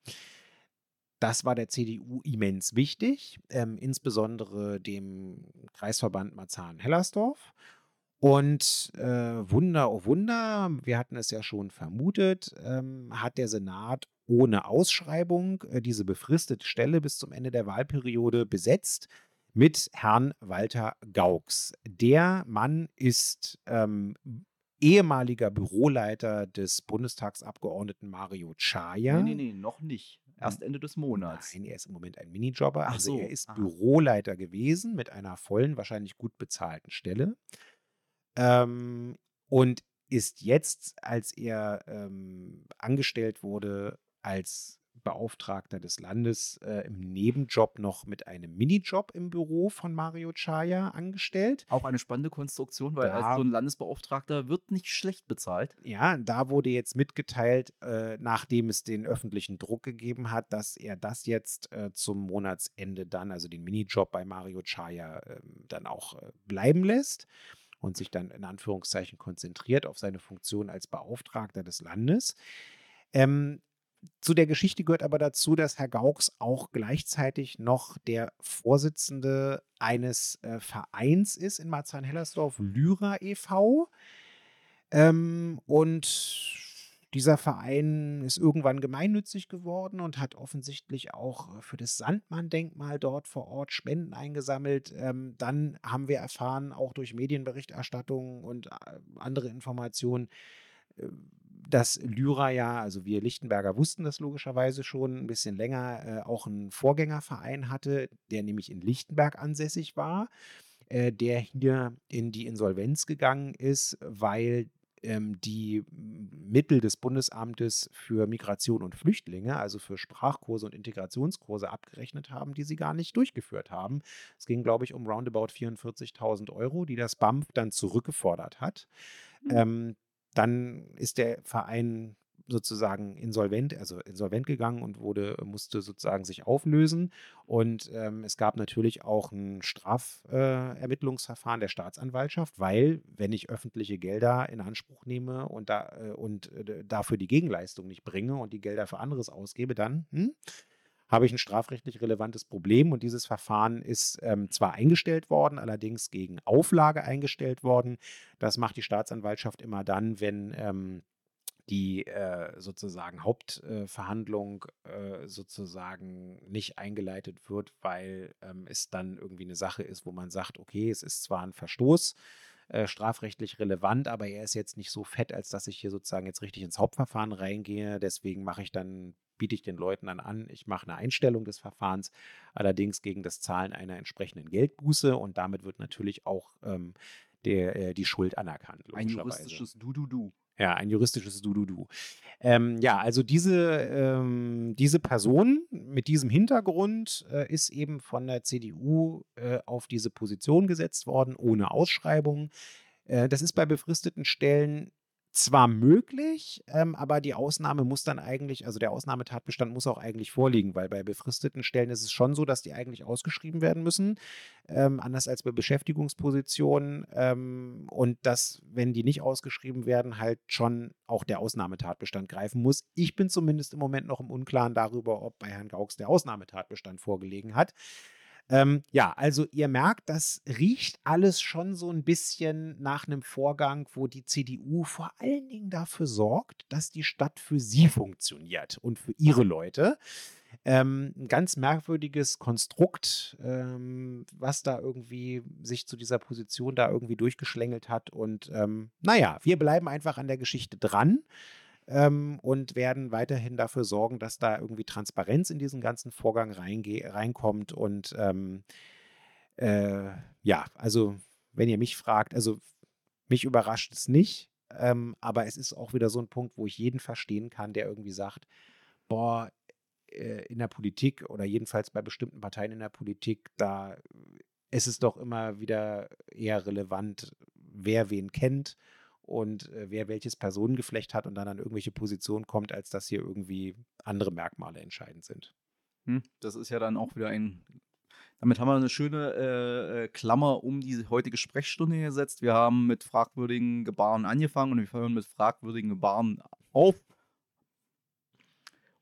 Das war der CDU immens wichtig, ähm, insbesondere dem Kreisverband Marzahn-Hellersdorf. Und äh, Wunder, oh Wunder, wir hatten es ja schon vermutet, ähm, hat der Senat ohne Ausschreibung äh, diese befristete Stelle bis zum Ende der Wahlperiode besetzt mit Herrn Walter Gauks. Der Mann ist ähm, ehemaliger Büroleiter des Bundestagsabgeordneten Mario Chaya. Nee, nee, nee, noch nicht. Erst Ende des Monats. Nein, er ist im Moment ein Minijobber. Also so, er ist aha. Büroleiter gewesen mit einer vollen, wahrscheinlich gut bezahlten Stelle. Ähm, und ist jetzt, als er ähm, angestellt wurde als Beauftragter des Landes, äh, im Nebenjob noch mit einem Minijob im Büro von Mario Chaya angestellt. Auch eine spannende Konstruktion, weil Da- als so ein Landesbeauftragter wird nicht schlecht bezahlt. Ja, da wurde jetzt mitgeteilt, äh, nachdem es den öffentlichen Druck gegeben hat, dass er das jetzt äh, zum Monatsende dann, also den Minijob bei Mario Chaya, ähm, dann auch äh, bleiben lässt und sich dann in Anführungszeichen konzentriert auf seine Funktion als Beauftragter des Landes. Ähm, zu der Geschichte gehört aber dazu, dass Herr Gauks auch gleichzeitig noch der Vorsitzende eines äh, Vereins ist in Marzahn-Hellersdorf, Lyra e.V. Ähm, und dieser Verein ist irgendwann gemeinnützig geworden und hat offensichtlich auch für das Sandmann-Denkmal dort vor Ort Spenden eingesammelt. Ähm, dann haben wir erfahren, auch durch Medienberichterstattung und äh, andere Informationen, äh, dass Lyra ja, also wir Lichtenberger wussten das logischerweise schon ein bisschen länger, äh, auch einen Vorgängerverein hatte, der nämlich in Lichtenberg ansässig war, äh, der hier in die Insolvenz gegangen ist, weil ähm, die Mittel des Bundesamtes für Migration und Flüchtlinge, also für Sprachkurse und Integrationskurse abgerechnet haben, die sie gar nicht durchgeführt haben. Es ging, glaube ich, um roundabout 44.000 Euro, die das BAMF dann zurückgefordert hat. Mhm. Ähm, dann ist der Verein sozusagen insolvent, also insolvent gegangen und wurde, musste sozusagen sich auflösen. Und ähm, es gab natürlich auch ein Strafermittlungsverfahren der Staatsanwaltschaft, weil, wenn ich öffentliche Gelder in Anspruch nehme und, da, äh, und äh, dafür die Gegenleistung nicht bringe und die Gelder für anderes ausgebe, dann hm, habe ich ein strafrechtlich relevantes Problem. Und dieses Verfahren ist ähm, zwar eingestellt worden, allerdings gegen Auflage eingestellt worden. Das macht die Staatsanwaltschaft immer dann, wenn ähm, die äh, sozusagen Hauptverhandlung äh, sozusagen nicht eingeleitet wird, weil ähm, es dann irgendwie eine Sache ist, wo man sagt, okay, es ist zwar ein Verstoß, äh, strafrechtlich relevant, aber er ist jetzt nicht so fett, als dass ich hier sozusagen jetzt richtig ins Hauptverfahren reingehe. Deswegen mache ich dann biete ich den Leuten dann an, ich mache eine Einstellung des Verfahrens, allerdings gegen das Zahlen einer entsprechenden Geldbuße und damit wird natürlich auch ähm, der, äh, die Schuld anerkannt. Ein juristisches Du-Du-Du. Ja, ein juristisches Du-Du-Du. Ähm, ja, also diese, ähm, diese Person mit diesem Hintergrund äh, ist eben von der CDU äh, auf diese Position gesetzt worden, ohne Ausschreibung. Äh, das ist bei befristeten Stellen zwar möglich, ähm, aber die Ausnahme muss dann eigentlich, also der Ausnahmetatbestand muss auch eigentlich vorliegen, weil bei befristeten Stellen ist es schon so, dass die eigentlich ausgeschrieben werden müssen, ähm, anders als bei Beschäftigungspositionen ähm, und dass, wenn die nicht ausgeschrieben werden, halt schon auch der Ausnahmetatbestand greifen muss. Ich bin zumindest im Moment noch im Unklaren darüber, ob bei Herrn Gauks der Ausnahmetatbestand vorgelegen hat. Ähm, ja, also ihr merkt, das riecht alles schon so ein bisschen nach einem Vorgang, wo die CDU vor allen Dingen dafür sorgt, dass die Stadt für sie funktioniert und für ihre Leute. Ähm, ein ganz merkwürdiges Konstrukt, ähm, was da irgendwie sich zu dieser Position da irgendwie durchgeschlängelt hat. Und ähm, naja, wir bleiben einfach an der Geschichte dran ähm, und werden weiterhin dafür sorgen, dass da irgendwie Transparenz in diesen ganzen Vorgang reinkommt. Und ähm, äh, ja, also wenn ihr mich fragt, also mich überrascht es nicht, ähm, aber es ist auch wieder so ein Punkt, wo ich jeden verstehen kann, der irgendwie sagt, boah, äh, in der Politik oder jedenfalls bei bestimmten Parteien in der Politik, da ist es doch immer wieder eher relevant, wer wen kennt und äh, wer welches Personengeflecht hat und dann an irgendwelche Positionen kommt, als dass hier irgendwie andere Merkmale entscheidend sind. Hm, das ist ja dann auch wieder ein. Damit haben wir eine schöne äh, äh Klammer um die heutige Sprechstunde gesetzt. Wir haben mit fragwürdigen Gebaren angefangen und wir hören mit fragwürdigen Gebaren auf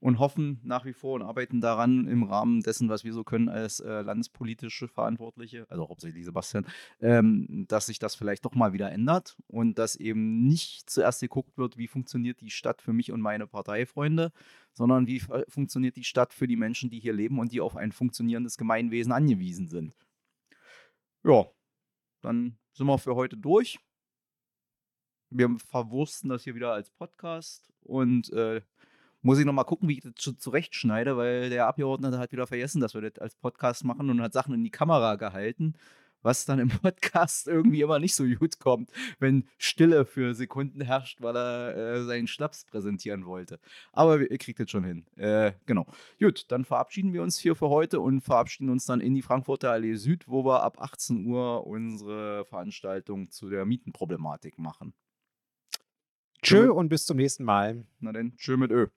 und hoffen nach wie vor und arbeiten daran im Rahmen dessen, was wir so können als äh, landespolitische Verantwortliche, also hauptsächlich Sebastian, ähm, dass sich das vielleicht doch mal wieder ändert und dass eben nicht zuerst geguckt wird, wie funktioniert die Stadt für mich und meine Parteifreunde, sondern wie funktioniert die Stadt für die Menschen, die hier leben und die auf ein funktionierendes Gemeinwesen angewiesen sind. Ja, dann sind wir für heute durch. Wir verwursten das hier wieder als Podcast und äh, muss ich nochmal gucken, wie ich das zurechtschneide, weil der Abgeordnete hat wieder vergessen, dass wir das als Podcast machen und hat Sachen in die Kamera gehalten, was dann im Podcast irgendwie immer nicht so gut kommt, wenn Stille für Sekunden herrscht, weil er äh, seinen Schnaps präsentieren wollte. Aber ihr kriegt das schon hin. Äh, genau. Gut, dann verabschieden wir uns hier für heute und verabschieden uns dann in die Frankfurter Allee Süd, wo wir ab 18 Uhr unsere Veranstaltung zu der Mietenproblematik machen. Tschö und bis zum nächsten Mal. Na denn, tschö mit Ö.